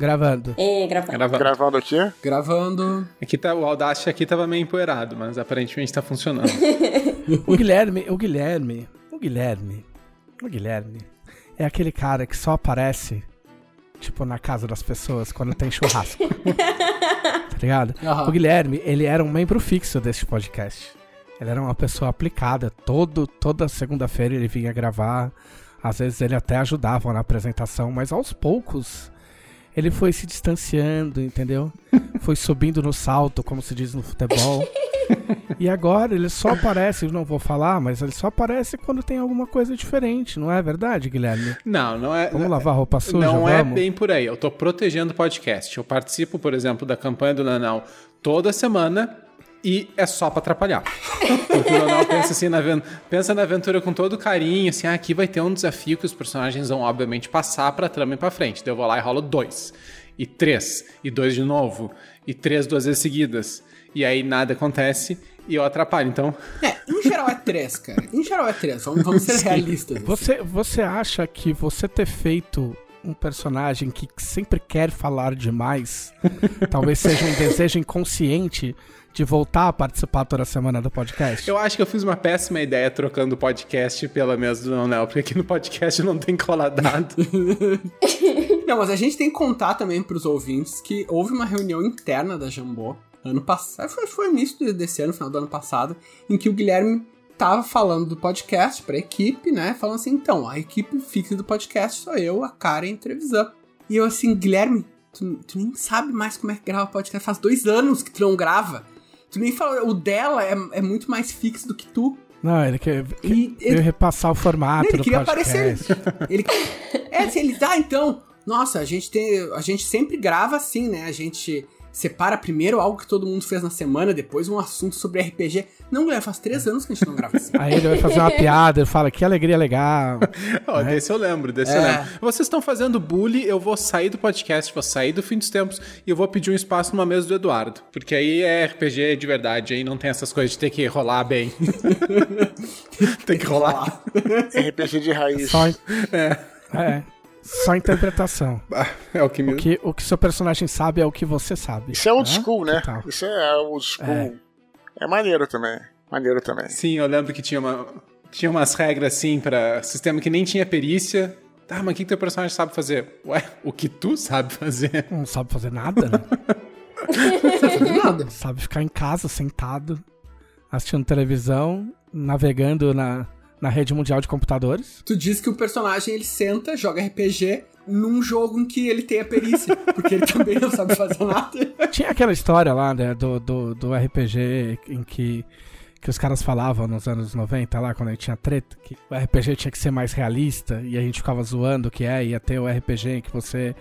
Gravando. E gravando. Gravando. Gravando aqui? Gravando. Aqui tá, o Audacity aqui tava meio empoeirado, mas aparentemente tá funcionando. O Guilherme, o Guilherme, o Guilherme, o Guilherme é aquele cara que só aparece, tipo, na casa das pessoas quando tem churrasco. tá ligado? Aham. O Guilherme, ele era um membro fixo deste podcast. Ele era uma pessoa aplicada. Todo, toda segunda-feira ele vinha gravar. Às vezes ele até ajudava na apresentação, mas aos poucos ele foi se distanciando, entendeu? Foi subindo no salto, como se diz no futebol. E agora ele só aparece, eu não vou falar, mas ele só aparece quando tem alguma coisa diferente, não é verdade, Guilherme? Não, não é. Vamos lavar roupa suja, Não é vamos? bem por aí. Eu tô protegendo o podcast. Eu participo, por exemplo, da campanha do Nanão toda semana e é só pra atrapalhar. Porque o Nanão pensa assim, na, pensa na aventura com todo carinho, assim, ah, aqui vai ter um desafio que os personagens vão, obviamente, passar pra trama e pra frente. Daí eu vou lá e rolo dois, e três, e dois de novo, e três duas vezes seguidas. E aí nada acontece e eu atrapalho. Então, É, em geral é três, cara. Em geral é três. Vamos, vamos ser realistas. assim. Você, você acha que você ter feito um personagem que sempre quer falar demais, talvez seja um desejo inconsciente de voltar a participar toda semana do podcast? eu acho que eu fiz uma péssima ideia trocando o podcast pela mesa do Nanel, porque aqui no podcast não tem coladado. Não, mas a gente tem que contar também pros ouvintes que houve uma reunião interna da Jambô ano passado. Foi, foi no início desse ano, final do ano passado, em que o Guilherme tava falando do podcast pra equipe, né? Falando assim, então, a equipe fixa do podcast sou eu, a Karen e a Trevisan. E eu assim, Guilherme, tu, tu nem sabe mais como é que grava podcast. Faz dois anos que tu não grava. Tu nem fala, o dela é, é muito mais fixo do que tu. Não, ele quer E veio ele- repassar o formato ele queria podcast. aparecer. Ele, é, se ele, ah, então, nossa, a gente tem, a gente sempre grava assim, né? A gente separa primeiro algo que todo mundo fez na semana, depois um assunto sobre RPG. Não, Guilherme, faz três anos que a gente não grava assim. Aí ele vai fazer uma piada, ele fala que alegria legal. Ó, desse eu lembro, desse eu É. lembro. Vocês estão fazendo bullying, eu vou sair do podcast, vou sair do fim dos tempos e eu vou pedir um espaço numa mesa do Eduardo. Porque aí é RPG de verdade, aí não tem essas coisas de ter que rolar bem. tem que rolar. RPG de raiz. Só, é, só interpretação. É o que me. O que, o que seu personagem sabe é o que você sabe. Isso é old Hã? school, né? Total. Isso é old school. É. maneiro também. Maneiro também. Sim, eu lembro que tinha, uma, tinha umas regras assim pra sistema que nem tinha perícia. Tá, mas o que, teu personagem sabe fazer? Ué, o que tu sabe fazer? Não sabe fazer nada, né? Não tá fazendo nada. sabe ficar em casa, sentado, assistindo televisão, navegando na, na rede mundial de computadores. Tu diz que o personagem ele senta, joga RPG num jogo em que ele tem a perícia, porque ele também não sabe fazer nada. Tinha aquela história lá, né, do, do, do RPG em que, que os caras falavam nos anos 90, lá, quando a gente tinha treta, que o RPG tinha que ser mais realista, e a gente ficava zoando que é, ia ter o RPG em que você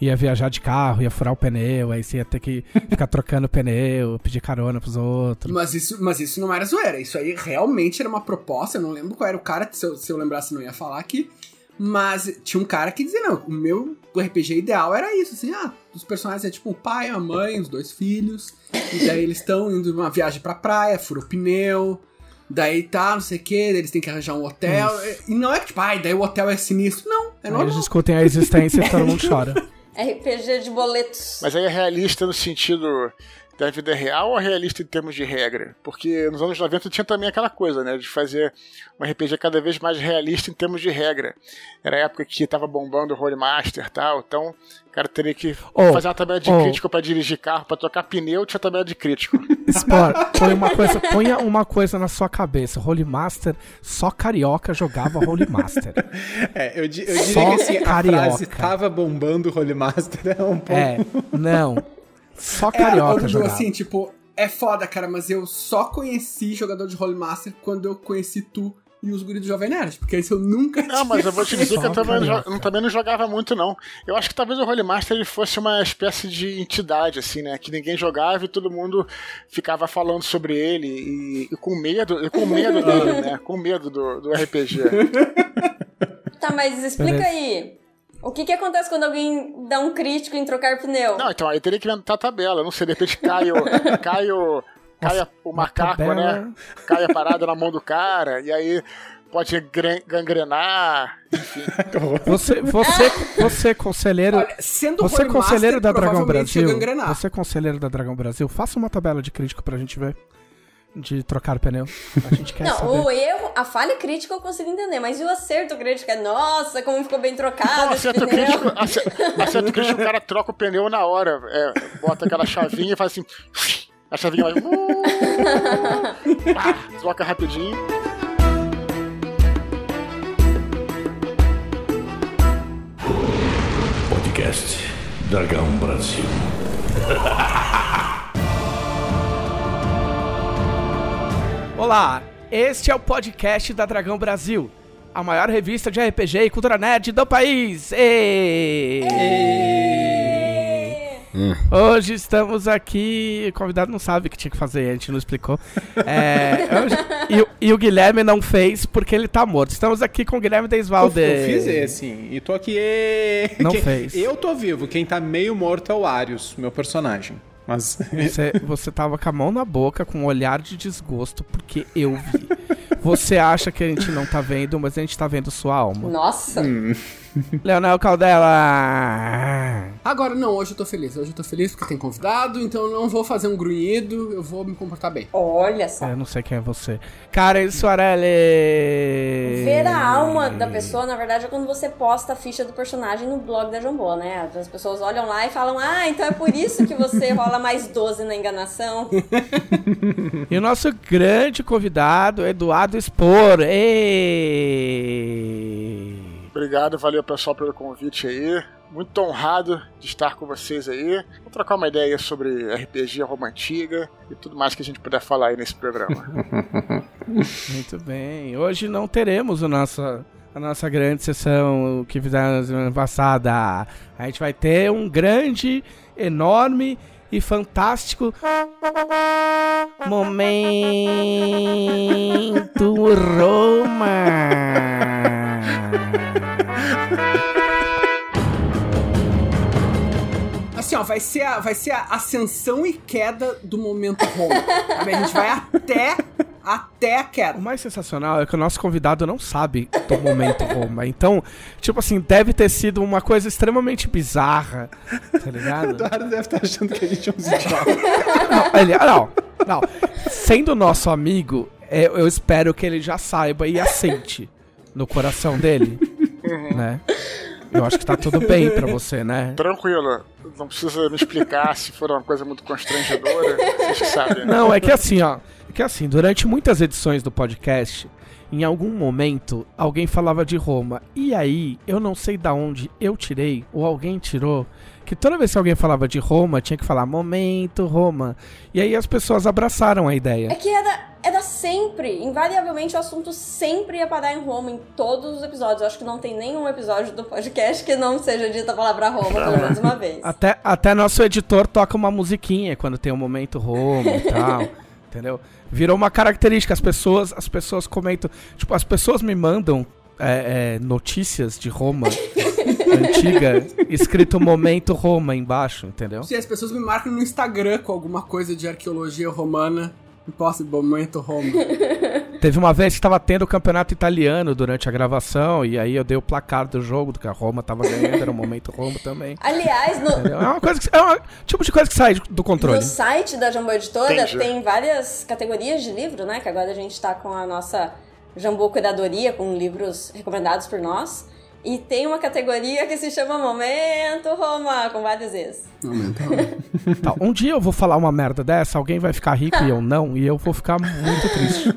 ia viajar de carro, ia furar o pneu, aí você ia ter que ficar trocando pneu, pedir carona pros outros. Mas isso, mas isso não era zoeira. Isso aí realmente era uma proposta. Eu não lembro qual era o cara, se eu, se eu lembrasse, não ia falar aqui. Mas tinha um cara que dizia: não, o meu RPG ideal era isso. Assim, ah, os personagens é tipo o pai, a mãe, os dois filhos. E daí eles estão indo numa viagem pra praia, fura o pneu. Daí tá, não sei o que, eles têm que arranjar um hotel. E não é que, tipo, ai, daí o hotel é sinistro. Não, é Aí normal. eles discutem a existência e todo mundo chora. RPG de boletos. Mas aí é realista no sentido da vida real ou é realista em termos de regra? Porque nos anos 90 tinha também aquela coisa, né? De fazer um RPG cada vez mais realista em termos de regra. Era a época que tava bombando o Rollmaster e tal, então cara teria que Oh, fazer uma tabela de oh. crítico pra dirigir carro, pra trocar pneu, tinha tabela de crítico. Sport, põe uma coisa, ponha uma coisa na sua cabeça. Holy Master, só carioca jogava Holy Master. É, eu, eu diria Só que assim, a carioca. frase tava bombando o Rolemaster é um pouco. É, não. Só É, carioca Dudu, jogava. assim, tipo, é foda, cara, mas eu só conheci jogador de Rolemaster quando eu conheci tu e os guris do Jovem Nerd, porque isso eu nunca Não, mas eu vou te dizer que eu também, jo- eu também não jogava muito, não. Eu acho que talvez o Rolemaster ele fosse uma espécie de entidade, assim, né? Que ninguém jogava e todo mundo ficava falando sobre ele e, e com medo, e com medo dele, né? Com medo do, do RPG. Tá, mas explica aí. O que que acontece quando alguém dá um crítico em trocar pneu? Não, então aí teria que inventar a tabela. Não sei, de repente cai o. Cai o. Cai a- o uma macaco, tabela. né? Cai a parada na mão do cara, e aí pode gren- gangrenar, enfim. Você, você, você conselheiro. Olha, sendo Você conselheiro da Dragão Brasil. Você conselheiro da Dragão Brasil, faça uma tabela de crítico pra gente ver. De trocar pneu. A gente quer Não, saber. o erro, a falha crítica eu consigo entender, mas e o acerto crítico é, nossa, como ficou bem trocado Não, esse acerto pneu. crítico, ace- acerto crítico, o cara troca o pneu na hora. É, bota aquela chavinha e faz assim. A chavinha vai. Troca rapidinho. Podcast Dragão Brasil. Olá, este é o podcast da Dragão Brasil, a maior revista de RPG e cultura nerd do país. Ê! Hoje estamos aqui. O convidado não sabe o que tinha que fazer, a gente não explicou. É, hoje- e, o- e o Guilherme não fez porque ele tá morto. Estamos aqui com o Guilherme Eu, Desvalde. eu fiz esse, e tô aqui. ê! Não Quem- fez. Eu tô vivo, quem tá meio morto é o Arius, meu personagem. Mas. Você, você tava com a mão na boca, com um olhar de desgosto, porque eu vi. Você acha que a gente não tá vendo, mas a gente tá vendo sua alma. Nossa, Leonel Caldela! Agora, não, hoje eu tô feliz. Hoje eu tô feliz porque tem convidado, então eu não vou fazer um grunhido, eu vou me comportar bem. olha só. Eu não sei quem é você. Karen Soarelli! Ver a alma da pessoa, na verdade, é quando você posta a ficha do personagem no blog da Jambô, né? As pessoas olham lá e falam, ah, então é por isso que você rola mais 12 na enganação. E o nosso grande convidado, Eduardo Spor. Ê! Obrigado, valeu pessoal pelo convite aí. Muito honrado de estar com vocês aí. Vou trocar uma ideia sobre RPG, Roma Antiga e tudo mais que a gente puder falar aí nesse programa. Muito bem. Hoje não teremos o nosso, a nossa grande sessão que fizemos semana passada. A gente vai ter um grande, enorme e fantástico momento Roma. Assim, ó, vai ser a, vai ser a ascensão e queda do momento Roma. sabe? A gente vai até, até a O queda. mais sensacional é que o nosso convidado não sabe do momento Roma. Então, tipo assim, deve ter sido uma coisa extremamente bizarra, tá ligado? Eduardo deve estar achando que a gente é uns idiotas. Não, ele, não, não. Sendo nosso amigo, é, eu espero que ele já saiba e aceite no coração dele, né? Eu acho que tá tudo bem pra você, né? Tranquilo, não precisa me explicar se for uma coisa muito constrangedora. Vocês que sabem. né? Não, é que assim, ó. É que assim, durante muitas edições do podcast, em algum momento, alguém falava de Roma. E aí, eu não sei da onde eu tirei, ou alguém tirou, que toda vez que alguém falava de Roma, tinha que falar momento Roma. E aí as pessoas abraçaram a ideia. É que era, era sempre, invariavelmente o assunto sempre ia parar em Roma em todos os episódios. Eu acho que não tem nenhum episódio do podcast que não seja dita a palavra Roma pelo menos uma vez. Até, até nosso editor toca uma musiquinha quando tem um momento Roma e tal. entendeu? Virou uma característica. As pessoas, as pessoas comentam. Tipo, as pessoas me mandam é, é, notícias de Roma antiga, escrito momento Roma embaixo, entendeu? Se as pessoas me marcam no Instagram com alguma coisa de arqueologia romana, impossible momento Roma. Teve uma vez que tava tendo o campeonato italiano durante a gravação, e aí eu dei o placar do jogo, do que a Roma tava ganhando, era o momento Roma também. Aliás, no? É uma coisa que, é um tipo de coisa que sai do controle. No site da Jambô Editora Entendi. tem várias categorias de livro, né? Que agora a gente tá com a nossa Jambô Cuidadoria, com livros recomendados por nós. E tem uma categoria que se chama Momento Roma, com vários vezes. Momento Roma. Tá, um dia eu vou falar uma merda dessa, alguém vai ficar rico e eu não, e eu vou ficar muito triste.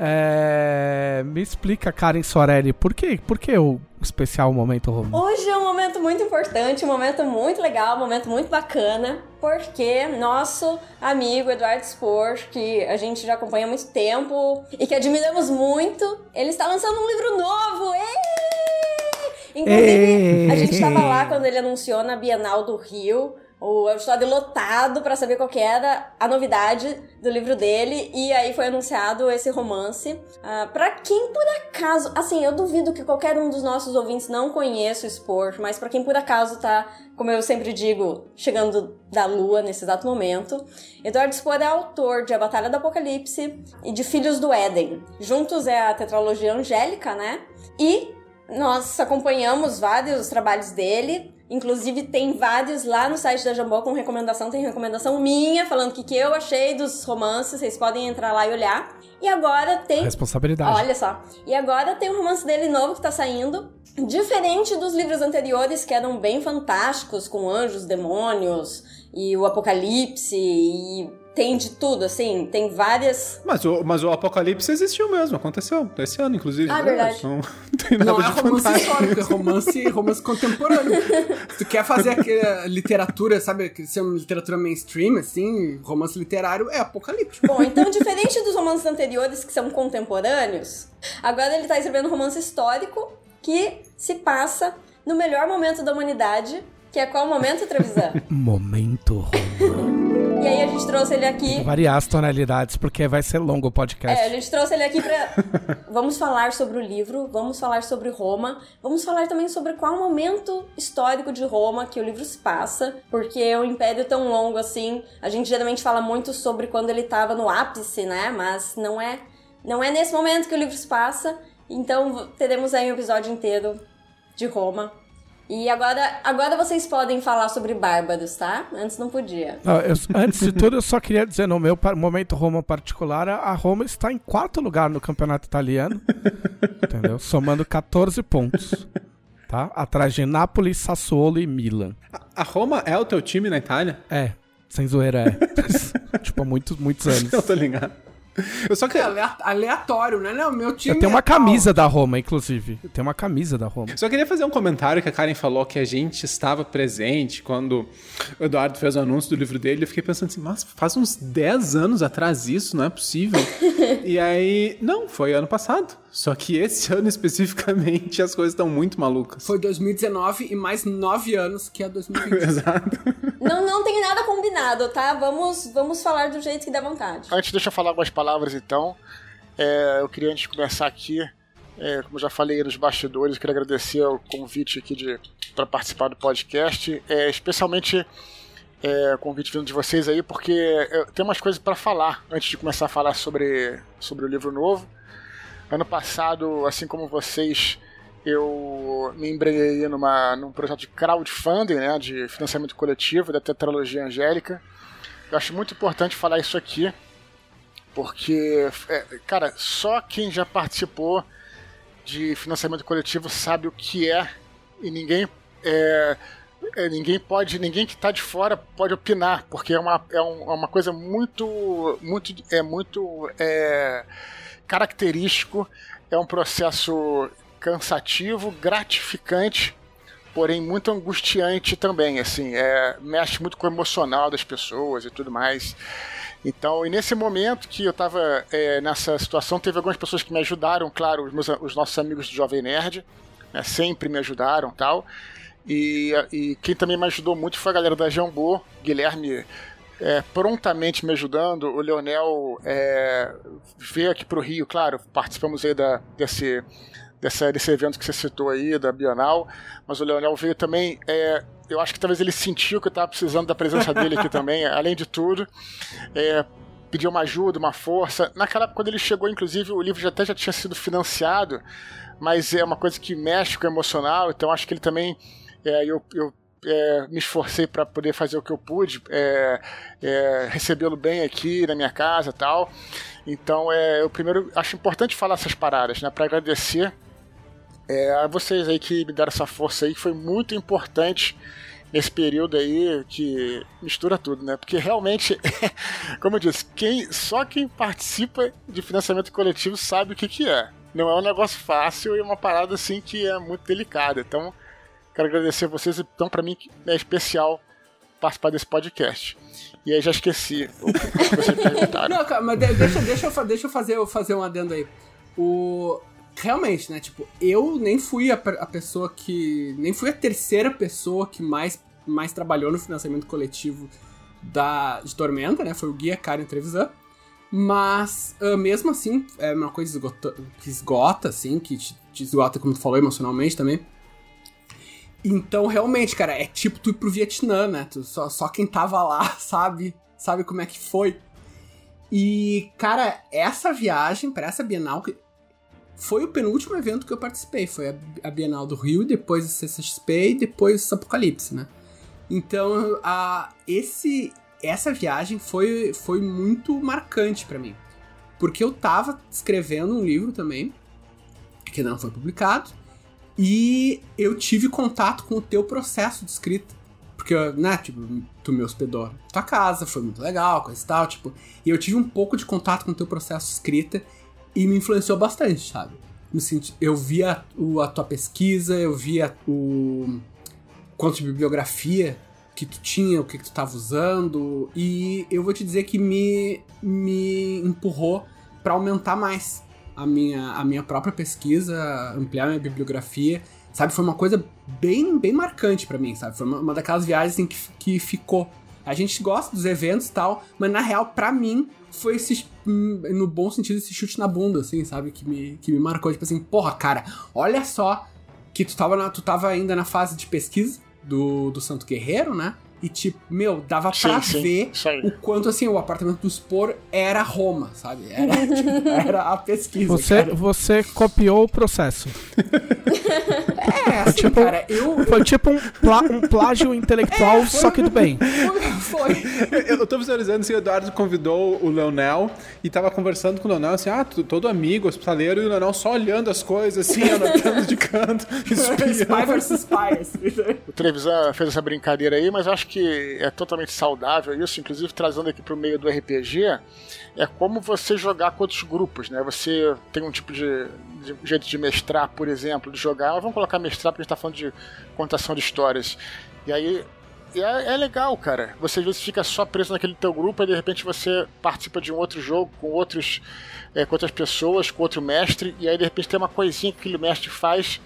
É, me explica, Karen Sorelli, por que, por que o especial Momento Roma? Hoje é um momento muito importante, um momento muito legal, um momento muito bacana, porque nosso amigo Eduardo Spor, que a gente já acompanha há muito tempo e que admiramos muito, ele está lançando um livro novo! Inclusive, a gente estava lá quando ele anunciou na Bienal do Rio, o episódio lotado para saber qual que era a novidade do livro dele e aí foi anunciado esse romance. Uh, para quem por acaso, assim, eu duvido que qualquer um dos nossos ouvintes não conheça o Sport, mas para quem por acaso tá, como eu sempre digo, chegando da lua nesse exato momento, Eduardo Spohr é autor de A Batalha do Apocalipse e de Filhos do Éden. Juntos é a tetralogia angélica, né? E nós acompanhamos vários trabalhos dele. Inclusive, tem vários lá no site da Jambô com recomendação. Tem recomendação minha, falando o que, que eu achei dos romances. Vocês podem entrar lá e olhar. E agora tem. Responsabilidade. Olha só. E agora tem um romance dele novo que tá saindo. Diferente dos livros anteriores, que eram bem fantásticos, com anjos, demônios e o apocalipse e tem de tudo, assim, tem várias. Mas o, mas o Apocalipse existiu mesmo, aconteceu. Esse ano, inclusive. Ah, verdade. Não, tem nada Não é romance fantástico. histórico, é romance, romance contemporâneo. Se tu quer fazer aquela literatura, sabe, que ser uma literatura mainstream, assim, romance literário, é apocalíptico. Bom, então, diferente dos romances anteriores que são contemporâneos, agora ele tá escrevendo um romance histórico que se passa no melhor momento da humanidade, que é qual momento, Trevisan? Momento Roma. E aí a gente trouxe ele aqui. Variar as tonalidades, porque vai ser longo o podcast. É, a gente trouxe ele aqui pra. vamos falar sobre o livro, vamos falar sobre Roma, vamos falar também sobre qual momento histórico de Roma que o livro se passa, porque o Império é tão longo assim. A gente geralmente fala muito sobre quando ele tava no ápice, né? Mas não é, não é nesse momento que o livro se passa. Então teremos aí um episódio inteiro de Roma. E agora, agora vocês podem falar sobre bárbaros, tá? Antes não podia. Ah, eu- antes de tudo, eu só queria dizer, no meu momento Roma particular, a Roma está em quarto lugar no campeonato italiano. entendeu? Somando 14 pontos. Tá? Atrás de Nápoles, Sassuolo e Milan. A Roma é o teu time na Itália? É, sem zoeira é. tipo, há muitos, muitos anos. Eu tô ligado. Eu só É queria, alea- aleatório, né? Não, meu time Eu tenho é uma tal. camisa da Roma, inclusive. Eu tenho uma camisa da Roma. só queria fazer um comentário que a Karen falou que a gente estava presente quando o Eduardo fez o anúncio do livro dele. Eu fiquei pensando assim, mas faz uns 10 anos atrás isso, não é possível. e aí, não, foi ano passado. Só que esse ano especificamente as coisas estão muito malucas. Foi 2019 e mais nove anos que é 2020. Exato. Não, não tem nada combinado, tá? Vamos, vamos falar do jeito que dá vontade. Antes, deixa eu falar algumas palavras então. É, eu queria, antes de começar aqui, é, como já falei nos bastidores, queria agradecer o convite aqui de para participar do podcast, é, especialmente é, o convite vindo de vocês aí, porque eu tenho umas coisas para falar antes de começar a falar sobre, sobre o livro novo. Ano passado, assim como vocês, eu me embrenhei numa, num projeto de crowdfunding, né, de financiamento coletivo da Tetralogia Angélica. Eu acho muito importante falar isso aqui, porque, é, cara, só quem já participou de financiamento coletivo sabe o que é e ninguém é, é, ninguém pode ninguém que está de fora pode opinar porque é uma, é, um- é uma coisa muito muito é muito é, característico é um processo cansativo gratificante porém muito angustiante também assim é, mexe muito com o emocional das pessoas e tudo mais então, e nesse momento que eu estava nessa situação, teve algumas pessoas que me ajudaram, claro, os, meus- os nossos amigos do Jovem Nerd, né, sempre me ajudaram tal. E, e quem também me ajudou muito foi a galera da Jambô, Guilherme é, prontamente me ajudando, o Leonel é, veio aqui para o Rio, claro, participamos aí da, desse, dessa, desse evento que você citou aí, da Bienal, mas o Leonel veio também, é, eu acho que talvez ele sentiu que eu estava precisando da presença dele aqui também, além de tudo, é, pediu uma ajuda, uma força. Naquela época, quando ele chegou, inclusive, o livro já até já tinha sido financiado, mas é uma coisa que mexe com o emocional, então acho que ele também. é, eu, eu é, me esforcei para poder fazer o que eu pude, é, é, recebê-lo bem aqui na minha casa tal. Então, é, eu primeiro acho importante falar essas paradas, né, para agradecer é, a vocês aí que me deram essa força aí, que foi muito importante nesse período aí que mistura tudo, né? Porque realmente, como eu disse, quem, só quem participa de financiamento coletivo sabe o que, que é. Não é um negócio fácil e é uma parada assim que é muito delicada. Então, quero agradecer a vocês. Então, para mim é especial participar desse podcast. E aí já esqueci o que vocês perguntaram. Não, mas de- deixa, deixa, eu, deixa eu fazer, eu fazer um adendo aí. O. Realmente, né? Tipo, eu nem fui a, a pessoa que. Nem fui a terceira pessoa que mais mais trabalhou no financiamento coletivo da, de Tormenta, né? Foi o guia Karen Trevisan. Mas, uh, mesmo assim, é uma coisa esgota, que esgota, assim, que te, te esgota, como tu falou, emocionalmente também. Então, realmente, cara, é tipo tu ir pro Vietnã, né? Tu, só, só quem tava lá sabe, sabe como é que foi. E, cara, essa viagem para essa Bienal foi o penúltimo evento que eu participei. Foi a, Bienal do Rio, depois a CCXP e depois o Apocalipse, né? Então, a, esse, essa viagem foi, foi muito marcante para mim. Porque eu tava escrevendo um livro também, que não foi publicado, e eu tive contato com o teu processo de escrita. Porque, né, tipo, tu me hospedou na tua casa, foi muito legal, coisa e tal, tipo. E eu tive um pouco de contato com o teu processo de escrita e me influenciou bastante, sabe? Eu via o, a tua pesquisa, eu via o quanto de bibliografia que tu tinha, o que, que tu estava usando, e eu vou te dizer que me, me empurrou para aumentar mais a minha, a minha própria pesquisa, ampliar minha bibliografia, sabe? Foi uma coisa bem, bem marcante para mim, sabe? Foi uma, uma daquelas viagens assim, que, que ficou. A gente gosta dos eventos e tal, mas na real, para mim, foi esse, hum, no bom sentido, esse chute na bunda, assim, sabe? Que me, que me marcou, tipo assim, porra, cara, olha só que tu tava, na, tu tava ainda na fase de pesquisa do, do Santo Guerreiro, né? E, tipo, meu, dava pra sim, ver o quanto, assim, o apartamento do Spor era Roma, sabe? Era, tipo, era a pesquisa. Você, você copiou o processo. é, assim, tipo, cara, eu... Foi tipo um, plá, um plágio intelectual, é, só que do bem. Foi. foi. Eu tô visualizando assim, o Eduardo convidou o Leonel e tava conversando com o Leonel, assim, ah, todo amigo, hospitaleiro, e o Leonel só olhando as coisas, assim, anotando de canto, Spy versus Spy. O Trevisan fez essa brincadeira aí, mas acho que que é totalmente saudável isso, inclusive trazendo aqui para o meio do RPG, é como você jogar com outros grupos, né? Você tem um tipo de, de jeito de mestrar, por exemplo, de jogar. Mas vamos colocar mestrar porque a gente está falando de contação de histórias. E aí é, é, legal, cara. Você às vezes fica só preso naquele teu grupo e de repente você participa de um outro jogo com outros é, com outras pessoas, com outro mestre, e aí de repente tem uma coisinha que aquele mestre faz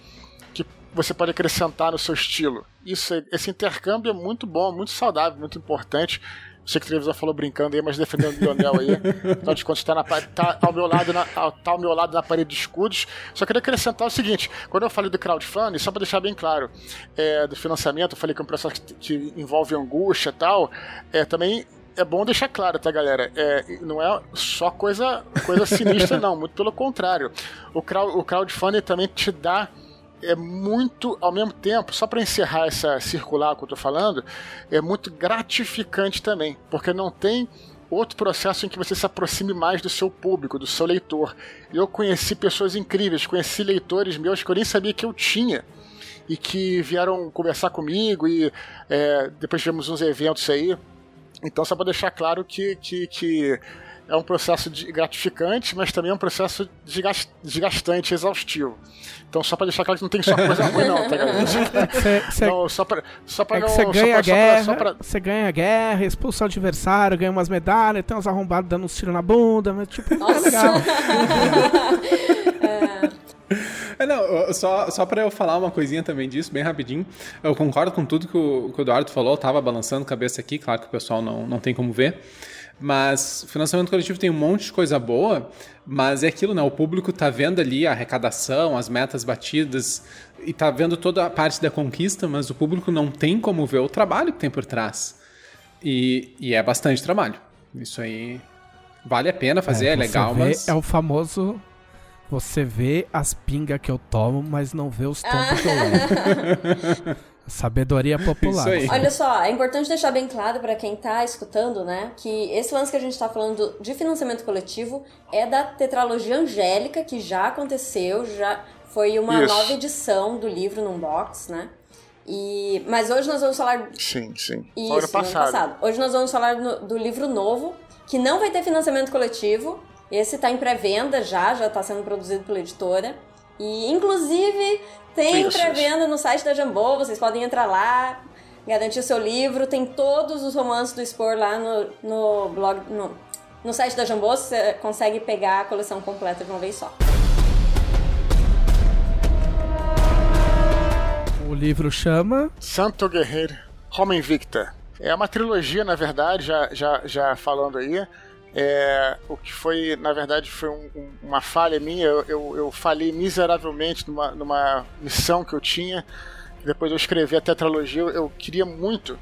você pode acrescentar no seu estilo. Isso, esse intercâmbio é muito bom, muito saudável, muito importante. Sei que o televisor falou brincando aí, mas defendendo o Lionel aí. Afinal de contas, está na, tá ao, meu lado na, tá ao meu lado na parede de escudos. Só queria acrescentar o seguinte: quando eu falei do crowdfunding, só para deixar bem claro, é, do financiamento, eu falei que é um processo que, que envolve angústia e tal. É, também é bom deixar claro, tá, galera? É, não é só coisa, coisa sinistra, não. Muito pelo contrário. O, crowd, o crowdfunding também te dá é muito, ao mesmo tempo, só para encerrar essa circular que eu tô falando, é muito gratificante também, porque não tem outro processo em que você se aproxime mais do seu público, do seu leitor. Eu conheci pessoas incríveis, conheci leitores meus que eu nem sabia que eu tinha e que vieram conversar comigo e é, depois tivemos uns eventos aí. Então, só para deixar claro que, que, que é um processo gratificante, mas também é um processo desgastante, exaustivo. Então, só pra deixar claro que não tem só coisa ruim, não, tá ligado? Cê, cê, não, só pra, só pra é não. Você ganha, guerra, pra... Você ganha guerra, expulsa o adversário, ganha umas medalhas, tem uns arrombados dando uns tiros na bunda, mas tipo, Nossa. é legal. É, não, só, só pra eu falar uma coisinha também disso, bem rapidinho. Eu concordo com tudo que o, que o Eduardo falou, eu tava balançando a cabeça aqui, claro que o pessoal não, não tem como ver. Mas financiamento coletivo tem um monte de coisa boa, mas é aquilo, né? O público tá vendo ali a arrecadação, as metas batidas e tá vendo toda a parte da conquista, mas o público não tem como ver o trabalho que tem por trás. E, e é bastante trabalho. Isso aí vale a pena fazer, é, é legal, vê, mas. É o famoso. Você vê as pingas que eu tomo, mas não vê os tombos que eu levo. Sabedoria popular. Olha só, é importante deixar bem claro para quem tá escutando, né, que esse lance que a gente tá falando de financiamento coletivo é da tetralogia angélica, que já aconteceu, já foi uma Isso. nova edição do livro num box, né? E, mas hoje nós vamos falar. Sim, sim. Isso, ano passado. ano passado. Hoje nós vamos falar no, do livro novo, que não vai ter financiamento coletivo. Esse tá em pré-venda já, já tá sendo produzido pela editora. E, inclusive, tem pré-venda no site da Jambô, vocês podem entrar lá, garantir o seu livro. Tem todos os romances do Spor lá no, no blog, no, no site da Jambô, você consegue pegar a coleção completa de uma vez só. O livro chama Santo Guerreiro. Roma Invicta. É uma trilogia, na verdade, já, já, já falando aí. É, o que foi, na verdade, foi um, um, uma falha minha. Eu, eu, eu, falhei miseravelmente numa, numa missão que eu tinha. Depois eu escrevi a tetralogia. Eu, eu queria muito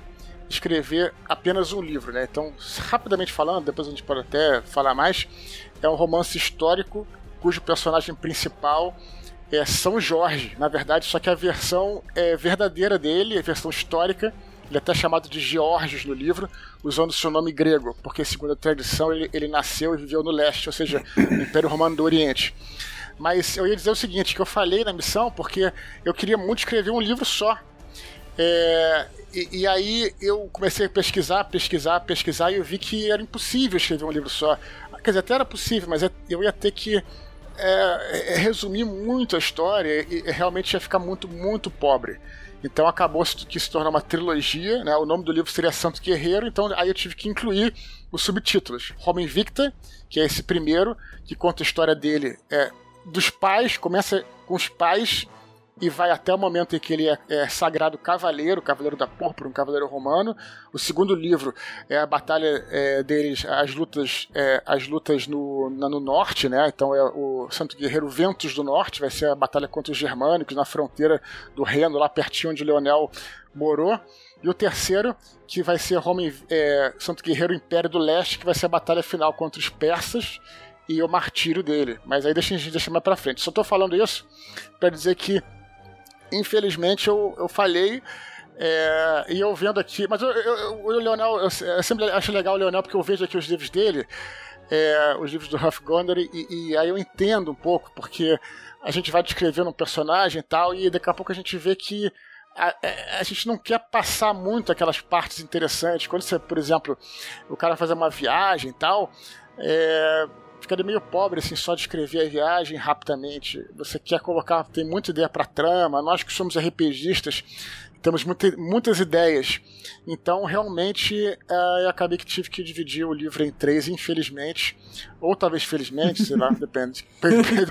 escrever apenas um livro, né? Então, rapidamente falando, depois a gente pode até falar mais. É um romance histórico cujo personagem principal é São Jorge, na verdade, só que a versão é verdadeira dele, a versão histórica. Ele é até chamado de Georges no livro, usando seu nome grego, porque, segundo a tradição, ele, ele nasceu e viveu no leste, ou seja, no Império Romano do Oriente. Mas eu ia dizer o seguinte, que eu falei na missão porque eu queria muito escrever um livro só. É, e, e, aí eu comecei a pesquisar, pesquisar, pesquisar e eu vi que era impossível escrever um livro só. Quer dizer, até era possível, mas eu ia ter que é, é, resumir muito a história e realmente ia ficar muito, muito pobre. Então acabou que se tornou uma trilogia, né? O nome do livro seria Santo Guerreiro, então aí eu tive que incluir os subtítulos. Roma Invicta, que é esse primeiro, que conta a história dele é, dos pais, começa com os pais e vai até o momento em que ele é, é, sagrado cavaleiro, cavaleiro da púrpura, um cavaleiro romano. O segundo livro é a batalha é, deles, as lutas, é, as lutas no, na, no norte, né? Então é o Santo Guerreiro Ventos do Norte, vai ser a batalha contra os germânicos na fronteira do Reno, lá pertinho onde Leonel morou. E o terceiro, que vai ser Roma, é, Santo Guerreiro Império do Leste, que vai ser a batalha final contra os persas e o martírio dele. Mas aí deixa a gente deixar mais pra frente. Só tô falando isso para dizer que infelizmente eu, eu falhei. É, e eu vendo aqui, mas eu, eu, o Leonel, eu, sempre acho legal o Leonel porque eu vejo aqui os livros dele, é, os livros do Huff Gunner, e, e, aí eu entendo um pouco, porque a gente vai descrevendo um personagem e tal, e daqui a pouco a gente vê que a, a, gente não quer passar muito aquelas partes interessantes. Quando você, por exemplo, o cara fazer uma viagem e tal, é, ficaria meio pobre assim só de escrever a viagem rapidamente. Você quer colocar, tem muita ideia para trama. Nós que somos RPGistas temos muita, muitas ideias. Então, realmente, uh, eu acabei que tive que dividir o livro em três, infelizmente. Ou talvez felizmente, sei lá, depende.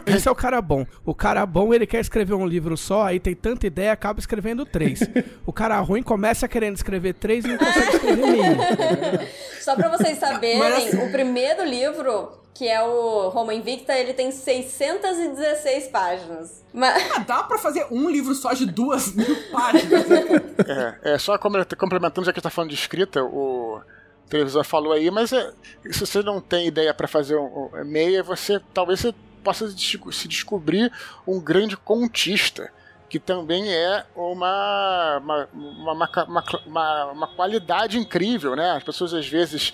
Esse é o cara bom. O cara bom, ele quer escrever um livro só, aí tem tanta ideia, acaba escrevendo três. O cara ruim começa querendo escrever três e não consegue escrever nenhum. Só pra vocês saberem, assim... o primeiro livro que é o Roma Invicta, ele tem 616 páginas. Mas... Ah, dá pra fazer um livro só de duas mil páginas. é, é, só complementando, já que a gente tá falando de escrita, o televisor falou aí, mas é, se você não tem ideia para fazer um, um meia, você talvez você possa se descobrir um grande contista que também é uma uma, uma, uma, uma, qualidade incrível, né? As pessoas às vezes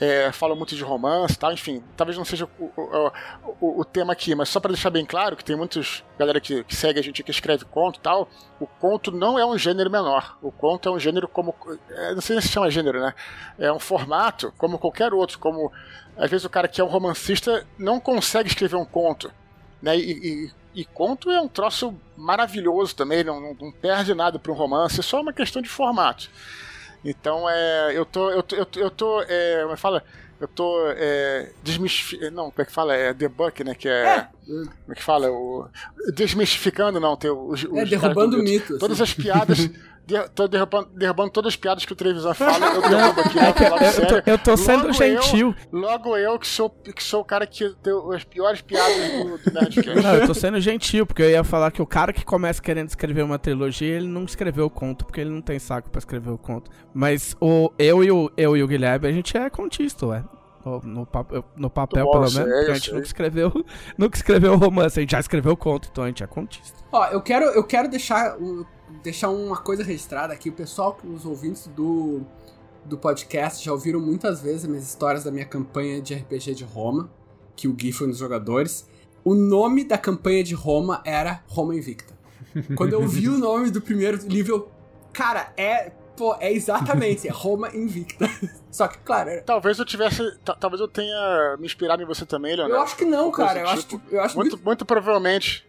é, falam muito de romance tal, enfim, talvez não seja o, o, o, o tema aqui, mas só para deixar bem claro que tem muitos galera que, que segue a gente que escreve conto tal, o conto não é um gênero menor, o conto é um gênero como, é, não sei se chama gênero, né? É um formato como qualquer outro, como às vezes o cara que é um romancista não consegue escrever um conto, né? E, e, e conto é um troço maravilhoso também, não, não, não perde nada para um romance, é só uma questão de formato. Então, é, eu tô, eu tô, eu tô, eu tô é, como é que fala? Eu tô é, desmistificando, não, como é que fala? É debug, né, que é, é. como é que fala? O, desmistificando, não, tem os, os é, derrubando o mito. Todas assim. as piadas tô derrubando, derrubando, todas as piadas que o televisão fala, eu derrubo aqui. É eu, eu, tô, eu tô sendo logo gentil. Eu, logo eu que sou, que sou o cara que tem as piores piadas do, do Nerdcast. Não, eu tô sendo gentil, porque eu ia falar que o cara que começa querendo escrever uma trilogia, ele não escreveu o conto, porque ele não tem saco pra escrever o conto. Mas o, eu, e o, eu e o Guilherme, a gente é contista, ué. No, no, no, papel, pelo menos, é, a gente nunca escreveu, nunca escreveu romance, a gente já escreveu conto, então a gente é contista. Ó, eu quero, eu quero deixar deixar uma coisa registrada aqui. O pessoal, os ouvintes do, do podcast já ouviram muitas vezes as minhas histórias da minha campanha de RPG de Roma, que o Gui foi um dos jogadores. O nome da campanha de Roma era Roma Invicta. Quando eu vi o nome do primeiro livro, eu, cara, é Pô, é exatamente, é Roma invicta. Só que, claro. Era... Talvez eu tivesse. Talvez eu tenha me inspirado em você também, Leonardo. Eu acho que não, cara. Eu, tipo. acho que, eu acho muito, muito, muito provavelmente.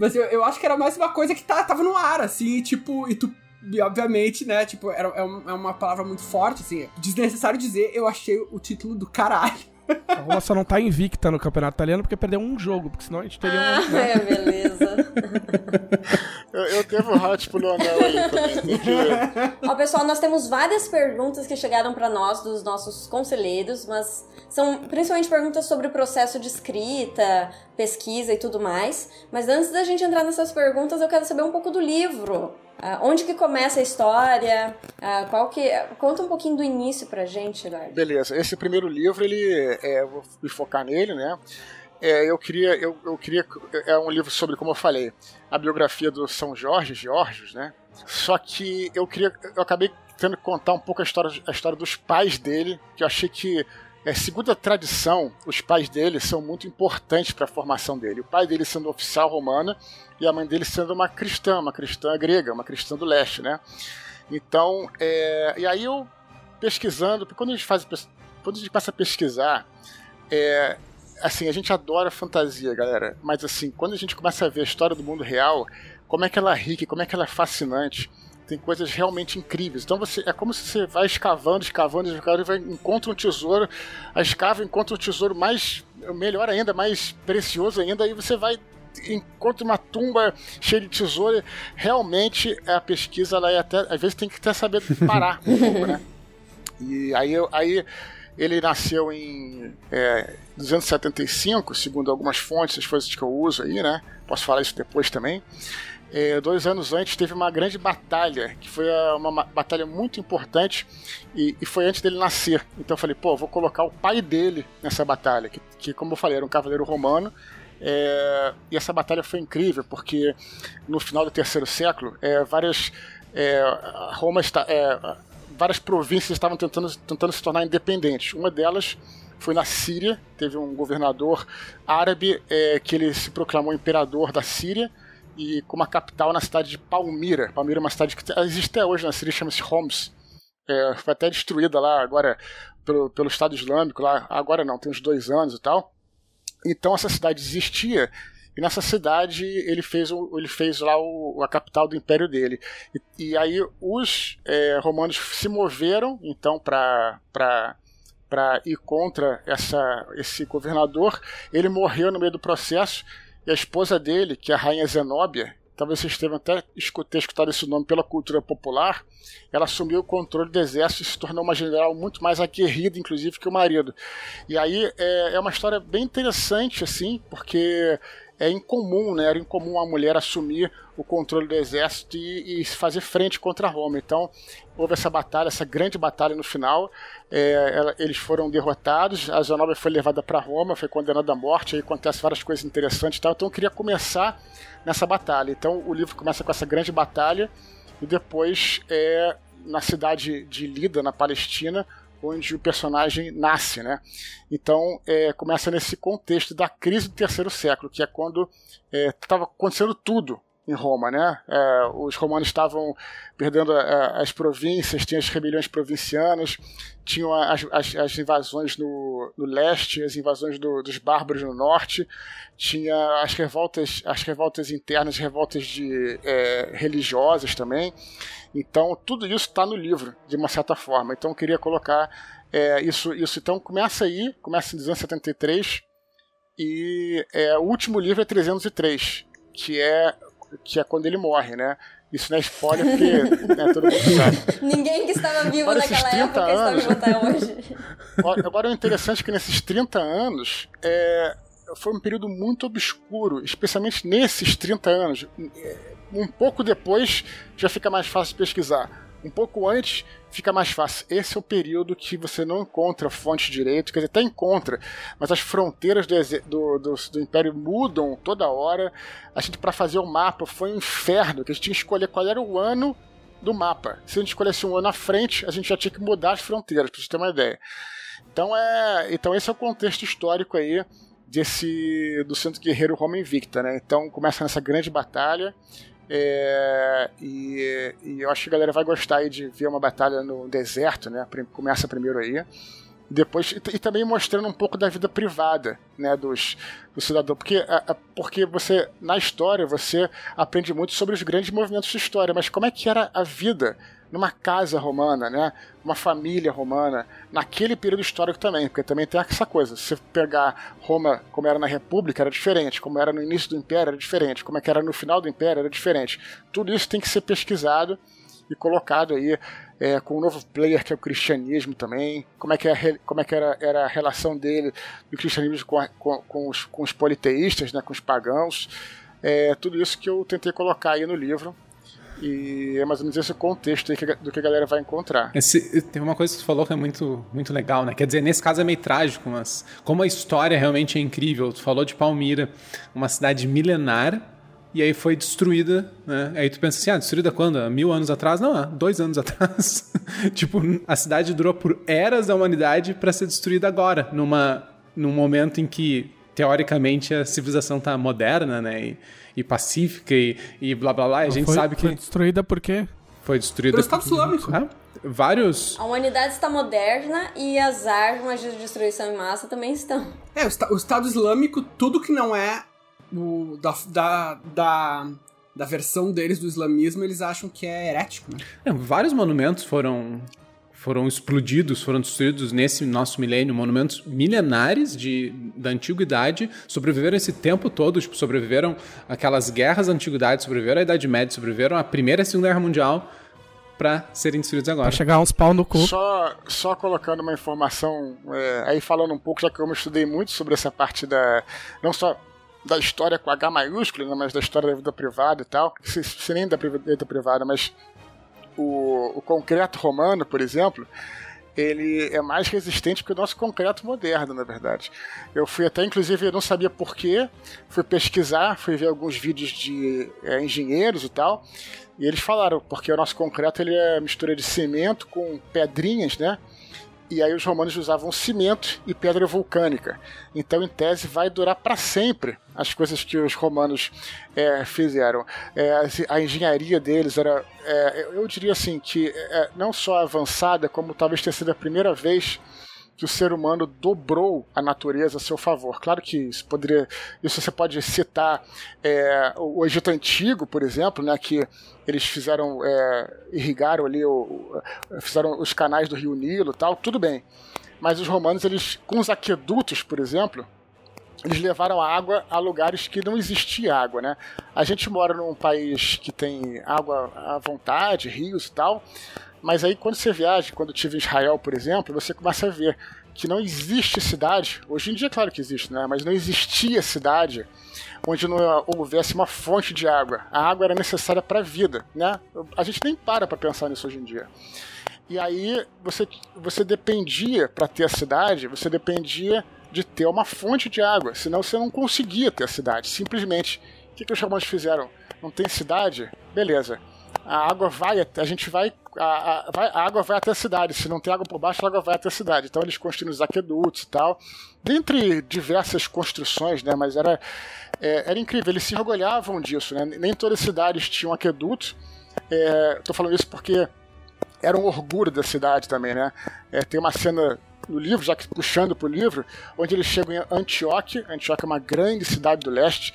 Mas eu, eu acho que era mais uma coisa que tá, tava no ar, assim, e, tipo, e tu. E obviamente, né, tipo, era, é, é uma palavra muito forte, assim. Desnecessário dizer, eu achei o título do caralho. A Roma só não tá invicta no campeonato italiano porque perdeu um jogo, porque senão a gente teria ah, um. É, beleza. Eu, eu devo hot pro Leonel aí também. Que... Ó, pessoal, nós temos várias perguntas que chegaram para nós dos nossos conselheiros, mas são principalmente perguntas sobre o processo de escrita, pesquisa e tudo mais. Mas antes da gente entrar nessas perguntas, eu quero saber um pouco do livro. Uh, onde que começa a história? Uh, qual que conta um pouquinho do início pra gente, Eduardo. Beleza. Esse primeiro livro, ele é, vou me focar nele, né? É, eu queria, eu, eu queria, é um livro sobre, como eu falei, a biografia do São Jorge, Georgios, né? Só que eu queria, eu acabei tendo que contar um pouco a história, a história dos pais dele, que eu achei que é, segundo a tradição, os pais dele são muito importantes para a formação dele. O pai dele sendo oficial romano e a mãe dele sendo uma cristã, uma cristã grega, uma cristã do leste, né? Então, é, e aí eu pesquisando, porque quando a gente faz, quando a gente passa a pesquisar, é, assim, a gente adora fantasia, galera, mas assim, quando a gente começa a ver a história do mundo real, como é que ela é rica, como é que ela é fascinante, tem coisas realmente incríveis. Então você é como se você vai escavando, escavando, escavando, e vai, encontra um tesouro, a escava encontra um tesouro mais melhor ainda, mais precioso ainda, aí você vai encontra uma tumba cheia de tesouro. Realmente a pesquisa ela é até às vezes tem que até saber parar um pouco, né? E aí, aí ele nasceu em é, 275, segundo algumas fontes, as coisas que eu uso aí, né? Posso falar isso depois também. É, dois anos antes teve uma grande batalha, que foi uma batalha muito importante e, e, foi antes dele nascer. Então eu falei, pô, vou colocar o pai dele nessa batalha, que, que como eu falei, era um cavaleiro romano. É, e essa batalha foi incrível, porque no final do terceiro século, é, várias. É, Roma está, é, várias províncias estavam tentando, tentando se tornar independentes. Uma delas foi na Síria, teve um governador árabe é, que ele se proclamou imperador da Síria e com uma capital na cidade de Palmira. Palmira é uma cidade que existe até hoje na Síria, chama-se Homs. É, foi até destruída lá agora pelo, pelo Estado Islâmico, lá agora não, tem uns dois anos e tal. Então essa cidade existia e nessa cidade ele fez, ele fez lá o, a capital do império dele. E, e aí os é, romanos se moveram então para para ir contra essa, esse governador. Ele morreu no meio do processo e a esposa dele, que é a rainha Zenóbia, talvez vocês tenham até ter escutado esse nome pela cultura popular, ela assumiu o controle do exército e se tornou uma general muito mais aguerrida, inclusive, que o marido. E aí é, é uma história bem interessante, assim, porque é incomum, né? Era incomum a mulher assumir o controle do exército e, e fazer frente contra Roma. Então, houve essa batalha, essa grande batalha no final. É, ela, eles foram derrotados, a Zenobia foi levada para Roma, foi condenada à morte, aí acontece várias coisas interessantes e tal. Então, eu queria começar nessa batalha. Então, o livro começa com essa grande batalha e depois é na cidade de Lida, na Palestina, onde o personagem nasce, né? Então é, começa nesse contexto da crise do terceiro século, que é quando estava é, acontecendo tudo em Roma, né? É, os romanos estavam perdendo a, as províncias, tinha as rebeliões provincianas, tinham as, as, as invasões no, no, leste, as invasões do, dos bárbaros no norte, tinha as revoltas, as revoltas internas, revoltas de é, religiosas também. Então tudo isso está no livro de uma certa forma. Então eu queria colocar é, isso, isso. Então começa aí, começa em 273 e é, o último livro é 303, que é que é quando ele morre, né? Isso não é spoiler porque né, todo mundo sabe. Ninguém que estava vivo Agora, naquela época anos, está vivo até hoje. Agora o interessante é que nesses 30 anos é, foi um período muito obscuro, especialmente nesses 30 anos. Um pouco depois já fica mais fácil de pesquisar um pouco antes fica mais fácil. Esse é o período que você não encontra fonte direito, quer dizer, até encontra, mas as fronteiras do, do, do, do Império mudam toda hora. A gente, para fazer o mapa, foi um inferno, que a gente tinha que escolher qual era o ano do mapa. Se a gente escolhesse um ano à frente, a gente já tinha que mudar as fronteiras, para você ter uma ideia. Então, é, então esse é o contexto histórico aí desse do Santo Guerreiro Roma Invicta, né? Então começa nessa grande batalha é, e, e, eu acho que a galera vai gostar aí de ver uma batalha no deserto, né? Começa primeiro aí. depois e, e, também mostrando um pouco da vida privada né dos do cidadão porque a, a, porque você na história você aprende muito sobre os grandes movimentos de história mas como é que era a vida numa casa romana, né? Uma família romana, naquele período histórico também, porque também tem essa coisa. Se você pegar Roma como era na República, era diferente, como era no início do Império, era diferente, como é que era no final do Império, era diferente. Tudo isso tem que ser pesquisado e colocado aí é, com um novo player que é o cristianismo também, como é que, é, como é que era, era a relação dele do cristianismo com, com, com, os, com os politeístas, né, com os pagãos. É, tudo isso que eu tentei colocar aí no livro. E é mais ou menos esse o contexto que, do que a galera vai encontrar. Esse, tem uma coisa que você falou que é muito, muito legal, né? Quer dizer, nesse caso é meio trágico, mas como a história realmente é incrível. Tu falou de Palmira, uma cidade milenar, e aí foi destruída, né? Aí tu pensa assim, ah, destruída quando? Mil anos atrás? Não, dois anos atrás. tipo, a cidade durou por eras da humanidade para ser destruída agora, numa, num momento em que, teoricamente, a civilização está moderna, né? E, e pacífica e, e blá blá blá. E a gente foi, sabe que. Foi destruída por quê? Foi destruída. Pelo Estado Islâmico. É, vários. A humanidade está moderna e as armas de destruição em massa também estão. É, o, o Estado Islâmico, tudo que não é o, da, da, da, da versão deles do islamismo, eles acham que é herético, né? É, vários monumentos foram foram explodidos, foram destruídos nesse nosso milênio, monumentos milenares de, da antiguidade, sobreviveram esse tempo todo, tipo, sobreviveram aquelas guerras da antiguidade, sobreviveram à Idade Média, sobreviveram à Primeira e Segunda Guerra Mundial para serem destruídos agora. Pra chegar uns pau no cu. Só, só colocando uma informação, é, aí falando um pouco, já que eu estudei muito sobre essa parte da. não só da história com H maiúsculo, né, mas da história da vida privada e tal, se, se nem da vida privada, mas o, o concreto romano, por exemplo, ele é mais resistente que o nosso concreto moderno, na verdade. Eu fui até, inclusive, eu não sabia porquê, fui pesquisar, fui ver alguns vídeos de é, engenheiros e tal, e eles falaram, porque o nosso concreto ele é mistura de cimento com pedrinhas, né? E aí os romanos usavam cimento e pedra vulcânica. Então, em tese, vai durar para sempre as coisas que os romanos é, fizeram. É, a engenharia deles era, é, eu diria assim, que é, não só avançada, como talvez tenha sido a primeira vez que o ser humano dobrou a natureza a seu favor. Claro que isso poderia. Isso você pode citar é, o Egito Antigo, por exemplo, né, que eles fizeram. É, irrigaram ali, o, fizeram os canais do Rio Nilo tal, tudo bem. Mas os romanos, eles, com os aquedutos, por exemplo, eles levaram água a lugares que não existia água, né? A gente mora num país que tem água à vontade, rios e tal, mas aí quando você viaja, quando em Israel, por exemplo, você começa a ver que não existe cidade, hoje em dia claro que existe, né? Mas não existia cidade onde não houvesse uma fonte de água. A água era necessária para a vida, né? A gente nem para para pensar nisso hoje em dia. E aí você, você dependia, para ter a cidade, você dependia de ter uma fonte de água, senão você não conseguia ter a cidade. Simplesmente, o que, que os romanos fizeram? Não tem cidade? Beleza a água vai, a gente vai a, a, a, água vai até a cidade. Se não tem água por baixo, a água vai até a cidade. Então eles construíram os aquedutos e tal. Dentre diversas construções, né? Mas era, é, era incrível. Eles se orgulhavam disso, né? Nem todas as cidades tinham aqueduto. Estou é, falando isso porque era um orgulho da cidade também, né? É, tem uma cena no livro, já que puxando pro livro, onde eles chegam em Antioquia. Antioquia é uma grande cidade do leste.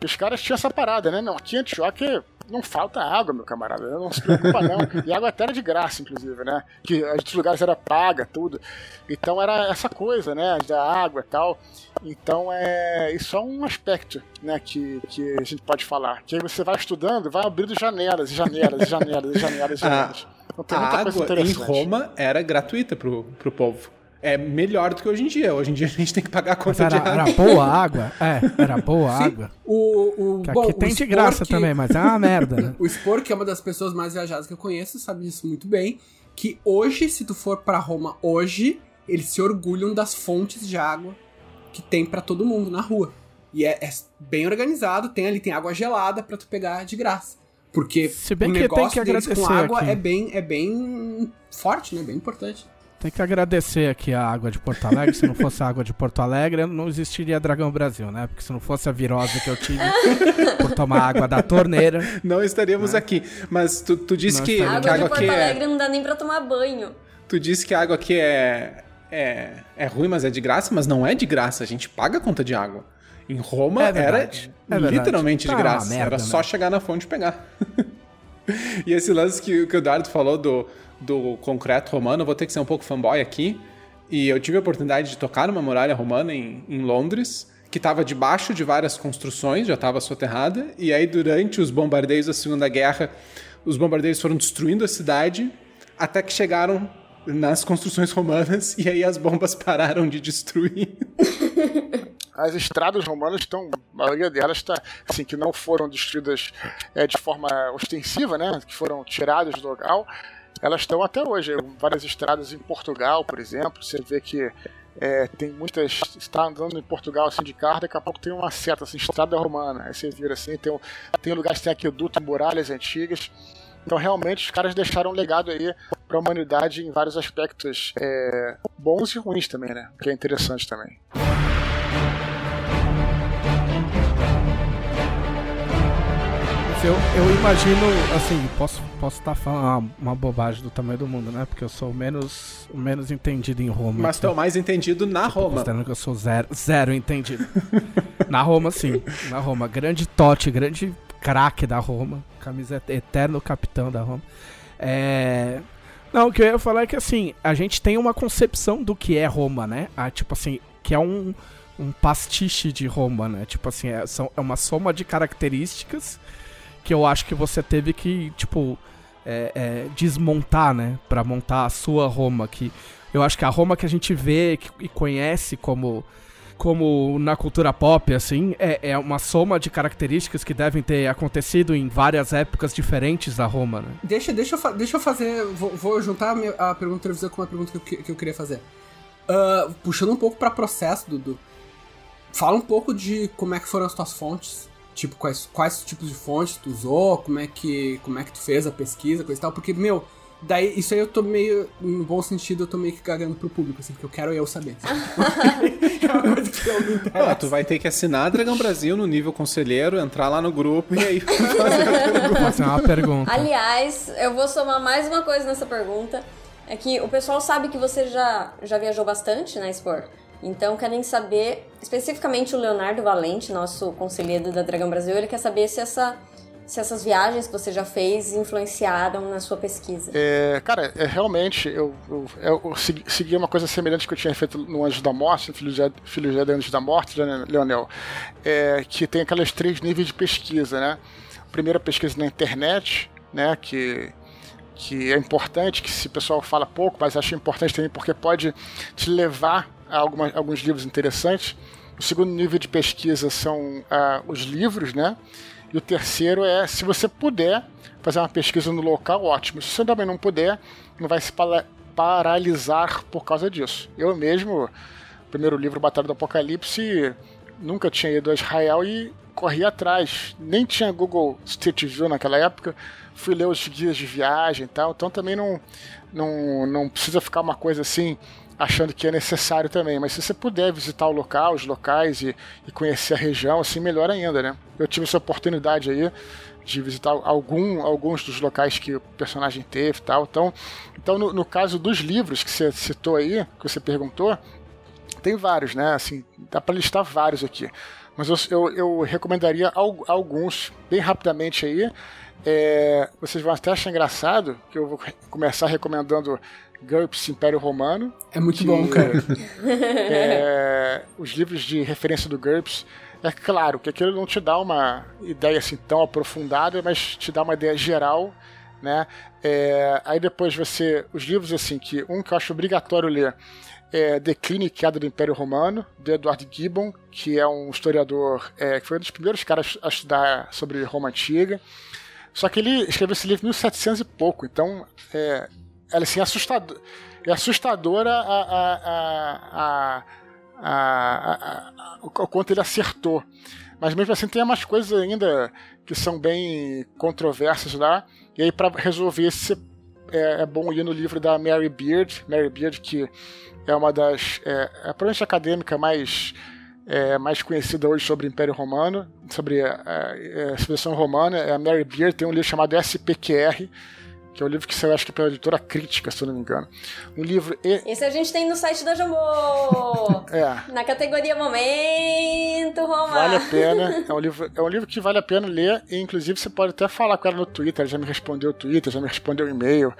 E os caras tinham essa parada, né? Não, aqui Antioquia não falta água, meu camarada. Não se preocupa, não. E água até era de graça, inclusive, né? Que os lugares era paga, tudo. Então era essa coisa, né? Da água e tal. Então é isso é um aspecto, né? Que, que a gente pode falar. Que aí você vai estudando, vai abrindo janelas, janelas, janelas, janelas, janelas. Então, tem muita a água em Roma era gratuita pro, pro povo é melhor do que hoje em dia. Hoje em dia a gente tem que pagar a conta era, de água. Era boa água? É, era boa água. O, o, que bom, aqui tem de graça que... também, mas é uma merda, né? o Spor, que é uma das pessoas mais viajadas que eu conheço, sabe disso muito bem. Que hoje, se tu for para Roma hoje, eles se orgulham das fontes de água que tem para todo mundo na rua. E é, é, bem organizado, tem ali tem água gelada para tu pegar de graça. Porque se bem o que negócio tem que deles com água aqui. é bem, é bem forte, né? Bem importante. Tem que agradecer aqui a água de Porto Alegre. se não fosse a água de Porto Alegre, não existiria Dragão Brasil, né? Porque se não fosse a virose que eu tive por tomar água da torneira. Não estaríamos né? aqui. Mas tu, tu disse que, a água, que a água aqui de Porto é Alegre não dá nem pra tomar banho. Tu disse que a água aqui é é, é ruim, mas é de graça, mas não é de graça, a gente paga a conta de água. Em Roma É era é literalmente Tá de graça, merda, era só né? chegar na fonte e pegar. e esse lance que, que o Eduardo falou do, do concreto romano, vou ter que ser um pouco fanboy aqui. E eu tive a oportunidade de tocar numa muralha romana em, em Londres, que estava debaixo de várias construções, já estava soterrada. E aí, durante os bombardeios da Segunda Guerra, os bombardeios foram destruindo a cidade, até que chegaram nas construções romanas, e aí as bombas pararam de destruir. As estradas romanas estão, a maioria delas está, assim, que não foram destruídas é, de forma ostensiva, né, que foram tiradas do local, elas estão até hoje. Várias estradas em Portugal, por exemplo, você vê que é, tem muitas. está andando em Portugal assim de carro, daqui a pouco tem uma seta, assim, estrada romana. Aí você vira assim, tem, tem lugares que tem aqueduto, muralhas antigas. Então, realmente, os caras deixaram um legado aí para a humanidade em vários aspectos é, bons e ruins também, né? Que é interessante também. Eu, eu imagino, assim, posso posso estar falando uma, uma bobagem do tamanho do mundo, né? Porque eu sou o menos, o menos entendido em Roma. Mas aqui. estão mais entendido na Roma. Considerando que eu sou zero, zero entendido. na Roma, sim. Na Roma. Grande Totti, grande craque da Roma. Camisa eterno capitão da Roma. É... Não, o que eu ia falar é que, assim, a gente tem uma concepção do que é Roma, né? Ah, tipo assim, que é um, um pastiche de Roma, né? Tipo assim, é, são, é uma soma de características que eu acho que você teve que, tipo, é, é, desmontar, né? Pra montar a sua Roma. Que eu acho que a Roma que a gente vê e conhece como, como na cultura pop, assim, é, é uma soma de características que devem ter acontecido em várias épocas diferentes da Roma, né? Deixa, deixa, eu, deixa eu fazer. Vou, vou juntar a, minha- a pergunta televisão com uma pergunta que eu, que- eu queria fazer. Ah, puxando um pouco pra processo, Dudu. Fala um pouco de como é que foram as tuas fontes. Tipo, quais, quais tipos de fontes tu usou, como é, que, como é que tu fez a pesquisa, coisa e tal. Porque, meu, daí isso aí eu tô meio. No bom sentido, eu tô meio que cagando pro público, assim, porque eu quero eu saber. sabe? é uma coisa que eu me interessa. Ah, tu vai ter que assinar Dragão Brasil no nível conselheiro, entrar lá no grupo e aí fazer uma pergunta. Aliás, eu vou somar mais uma coisa nessa pergunta. É que o pessoal sabe que você já, já viajou bastante na Expor. Então querem saber, especificamente o Leonardo Valente, nosso conselheiro da Dragão Brasil, ele quer saber se, essa, se essas viagens que você já fez influenciaram na sua pesquisa. É, cara, é, realmente eu, eu, eu segui, segui uma coisa semelhante que eu tinha feito no Anjo da Morte, no Filho de, Filho de Anjo da Morte, né, Leonel, é, que tem aqueles três níveis de pesquisa, né? Primeira pesquisa na internet, né, que que é importante, que se o pessoal fala pouco, mas acho importante também porque pode te levar a alguma, alguns livros interessantes. O segundo nível de pesquisa são ah, os livros, né? E o terceiro é, se você puder fazer uma pesquisa no local, ótimo. Se você também não puder, não vai se paralisar por causa disso. Eu mesmo, primeiro livro, Batalha do Apocalipse, nunca tinha ido a Israel e corri atrás. Nem tinha Google Street View naquela época. Fui ler os guias de viagem e tal. Então também não, não, não precisa ficar uma coisa assim achando que é necessário também. Mas se você puder visitar o local, os locais e, e conhecer a região, assim, melhor ainda, né? Eu tive essa oportunidade aí de visitar algum, alguns dos locais que o personagem teve e tal. Então, então no, no caso dos livros que você citou aí, que você perguntou, tem vários, né? Assim, dá para listar vários aqui. Mas eu, eu, eu recomendaria al- alguns, bem rapidamente aí. É, vocês vão até achar engraçado que eu vou começar recomendando GURPS Império Romano. É muito bom, cara. é, os livros de referência do GURPS. É claro que aquilo não te dá uma ideia assim tão aprofundada, mas te dá uma ideia geral, né? É, aí depois você, os livros assim que um que eu acho obrigatório ler é Declínio e Queda do Império Romano, de Edward Gibbon, que é um historiador é, que foi um dos primeiros caras a estudar sobre Roma Antiga. Só que ele escreveu esse livro em 1700 e pouco, então é, ela assim, é assustador, é assustadora a, a, a, a, a, a, o quanto ele acertou. Mas mesmo assim tem umas coisas ainda que são bem controversas lá. E aí para resolver isso é, é, bom ir no livro da Mary Beard, Mary Beard que é uma das é, é provavelmente acadêmica mais é, mais conhecida hoje sobre o Império Romano, sobre a, a, a civilização romana. A Mary Beard tem um livro chamado SPQR, que é um livro que saiu, acho que pela editora Crítica, se eu não me engano. Um livro. E... Esse a gente tem no site da Jambô! é. Na categoria Momento, Roma! Vale a pena. É um, livro, é um livro que vale a pena ler, e inclusive você pode até falar com ela no Twitter, ela já me respondeu o Twitter, já me respondeu o e-mail.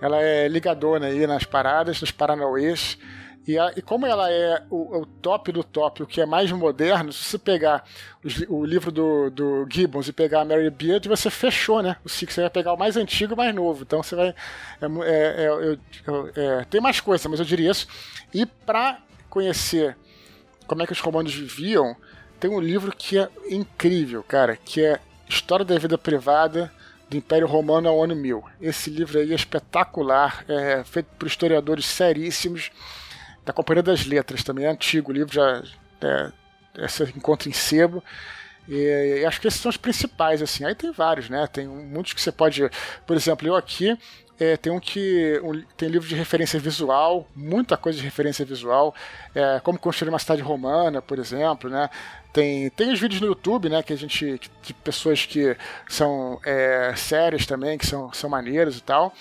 Ela é ligadona aí nas paradas, nos Paranauês. E, a, e, como ela é o, o, top do top, o que é mais moderno, se você pegar os, o livro do, do, Gibbons e pegar a Mary Beard, você fechou, né? O Six, você vai pegar o mais antigo e o mais novo. Então você vai. É, é, é, é tem mais coisa, mas eu diria isso. E para conhecer como é que os romanos viviam, tem um livro que é incrível, cara, que é História da Vida Privada do Império Romano ao ano 1000. Esse livro aí é espetacular, é feito por historiadores seríssimos da Companhia das Letras, também é antigo, o livro já é, é, encontra em sebo. E, e, acho que esses são os principais, assim. Aí tem vários, né? Tem muitos que você pode. Por exemplo, eu aqui é, tem um que. Um, tem livro de referência visual, muita coisa de referência visual. É, como construir uma cidade romana, por exemplo, né? Tem, tem os vídeos no YouTube, né? Que a gente. de pessoas que são é, sérias também, que são, são maneiras e tal.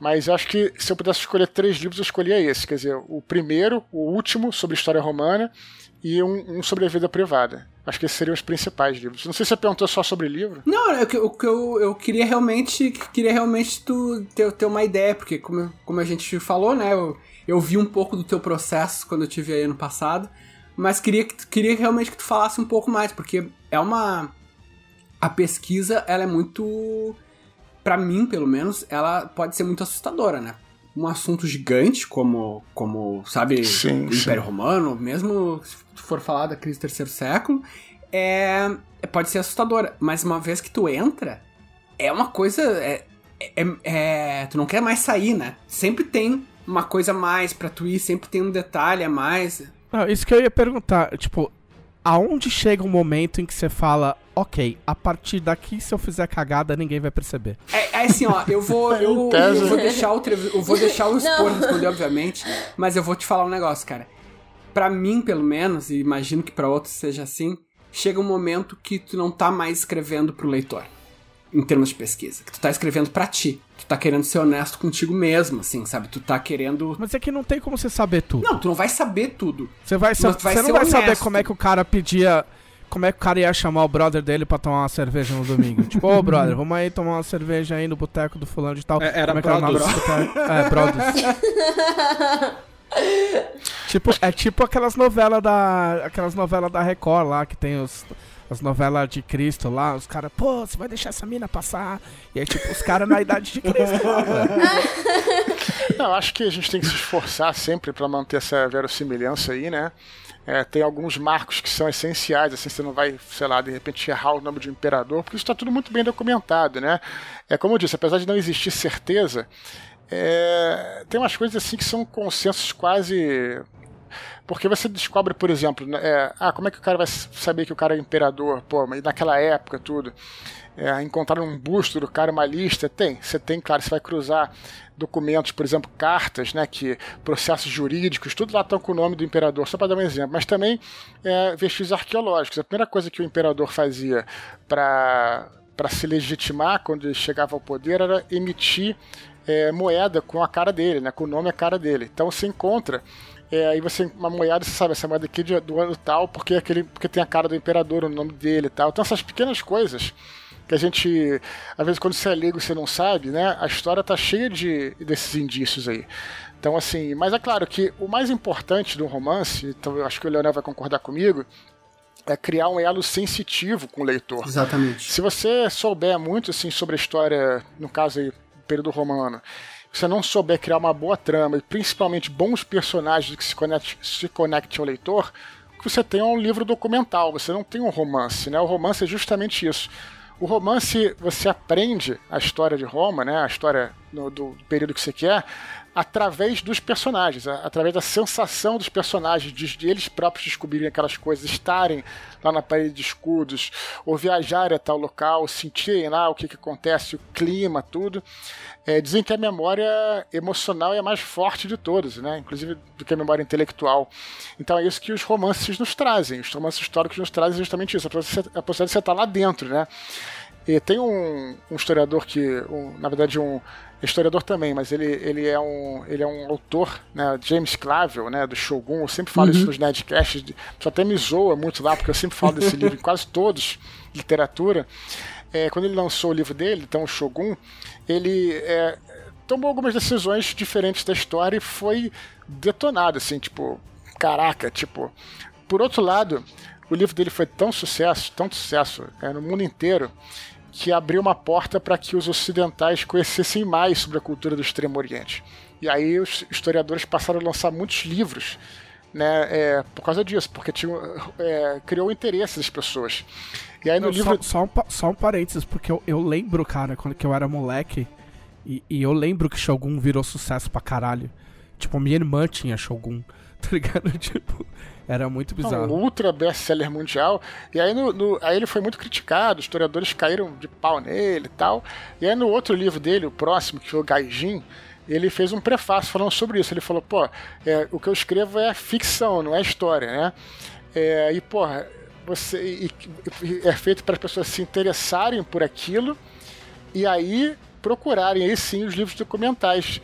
Mas acho que se eu pudesse escolher três livros, eu escolhia esse. Quer dizer, o primeiro, o último, sobre história romana, e um, um sobre a vida privada. Acho que esses seriam os principais livros. Não sei se você perguntou só sobre livro. Não, o que eu, eu, eu, queria realmente queria realmente tu ter, ter uma ideia, porque como, como a gente falou, né? Eu, eu vi um pouco do teu processo quando eu tive aí ano passado, mas queria, queria realmente que tu falasse um pouco mais, porque é uma. A pesquisa, ela é muito para mim, pelo menos, ela pode ser muito assustadora, né? Um assunto gigante, como, como sabe, sim, o Império sim. Romano, mesmo se for falar da crise do terceiro século, é, é, pode ser assustadora. Mas uma vez que tu entra, é uma coisa. É, é, é, tu não quer mais sair, né? Sempre tem uma coisa a mais pra tu ir, sempre tem um detalhe a mais. Não, isso que eu ia perguntar, tipo, aonde chega um momento em que você fala, ok, a partir daqui, se eu fizer cagada, ninguém vai perceber. É, é assim, ó, eu vou. Eu, eu vou deixar o eu vou deixar o expor responder, obviamente, mas eu vou te falar um negócio, cara. Para mim, pelo menos, e imagino que para outros seja assim, chega um momento que tu não tá mais escrevendo pro leitor em termos de pesquisa. Que tu tá escrevendo para ti. Tu tá querendo ser honesto contigo mesmo, assim, sabe? Tu tá querendo. Mas é que não tem como você saber tudo. Não, tu não vai saber tudo. Você vai, sa vai você não vai honesto. saber como é que o cara pedia. Como é que o cara ia chamar o brother dele pra tomar uma cerveja no domingo? tipo, ô oh, brother, vamos aí tomar uma cerveja aí no boteco do fulano de tal. É, era como é que era É, Brothers. tipo, é tipo aquelas novelas da. Aquelas novelas da Record lá que tem os as novelas de Cristo lá, os caras, pô, você vai deixar essa mina passar? E aí, tipo, os caras na idade de Cristo. Não, acho que a gente tem que se esforçar sempre para manter essa verossimilhança aí, né? É, tem alguns marcos que são essenciais, assim, você não vai, sei lá, de repente errar o nome de um imperador, porque isso está tudo muito bem documentado, né? É como eu disse, apesar de não existir certeza, é, tem umas coisas assim que são consensos quase porque você descobre, por exemplo, né, é, ah, como é que o cara vai saber que o cara é imperador? Pô, mas naquela época, tudo. É, encontrar um busto do cara, uma lista, tem. Você tem, claro, você vai cruzar documentos, por exemplo, cartas, né, que processos jurídicos, tudo lá estão com o nome do imperador, só para dar um exemplo. Mas também é, vestígios arqueológicos. A primeira coisa que o imperador fazia para para se legitimar quando ele chegava ao poder era emitir é, moeda com a cara dele, né, com o nome e a cara dele. Então você encontra é, aí você, uma moeda, você sabe, essa moeda aqui de, do ano tal, porque, é aquele, porque tem a cara do imperador, o nome dele e tal. Então essas pequenas coisas que a gente, às vezes quando você é leigo você não sabe, né? A história tá cheia de, desses indícios aí. Então assim, mas é claro que o mais importante do romance, então eu acho que o Leonel vai concordar comigo, é criar um elo sensitivo com o leitor. Exatamente. Se você souber muito assim sobre a história, no caso aí, período romano, você não souber criar uma boa trama e principalmente bons personagens que se conectem se conecte ao leitor, que você tem um livro documental, você não tem um romance, né? O romance é justamente isso. O romance, você aprende a história de Roma, né? A história no, do período que você quer, através dos personagens, através da sensação dos personagens, de, eles próprios descobrirem aquelas coisas, estarem lá na parede de escudos, ou viajarem a tal local, sentirem lá o que, que acontece, o clima, tudo. É, dizem que a memória emocional é a mais forte de todas, né? inclusive do que a memória intelectual. Então é isso que os romances nos trazem, os romances históricos nos trazem justamente isso, a possibilidade de você estar lá dentro. Né? E tem um, um historiador que, um, na verdade, um historiador também, mas ele, ele, é, um, ele é um autor, né, James Clavell, né, do Shogun, eu sempre falo uhum. isso nos Nerdcasts, só até me zoa muito lá, porque eu sempre falo desse livro em quase todos, literatura. É, quando ele lançou o livro dele, então, o Shogun, ele é, tomou algumas decisões diferentes da história e foi detonado, assim, tipo, caraca, tipo. Por outro lado, o livro dele foi tão sucesso, tão sucesso é, no mundo inteiro, que abriu uma porta para que os ocidentais conhecessem mais sobre a cultura do Extremo Oriente. E aí os historiadores passaram a lançar muitos livros né, é, por causa disso, porque tinha, é, criou interesse das pessoas. E aí no Não, livro. Só, só, um, só um parênteses, porque eu, eu lembro, cara, quando que eu era moleque, e, e, eu lembro que Shogun virou sucesso pra caralho. Tipo, minha irmã tinha Shogun, tá ligado? Tipo, era muito bizarro. Um ultra best-seller mundial. E aí, no, no, aí ele foi muito criticado, os historiadores caíram de pau nele e tal. E aí no outro livro dele, o próximo, que foi o Gaijin, ele fez um prefácio falando sobre isso. Ele falou, pô, é, o que eu escrevo é ficção, não é história, né? É, e, porra, você, e, e é feito para as pessoas se interessarem por aquilo e aí procurarem aí sim os livros documentais.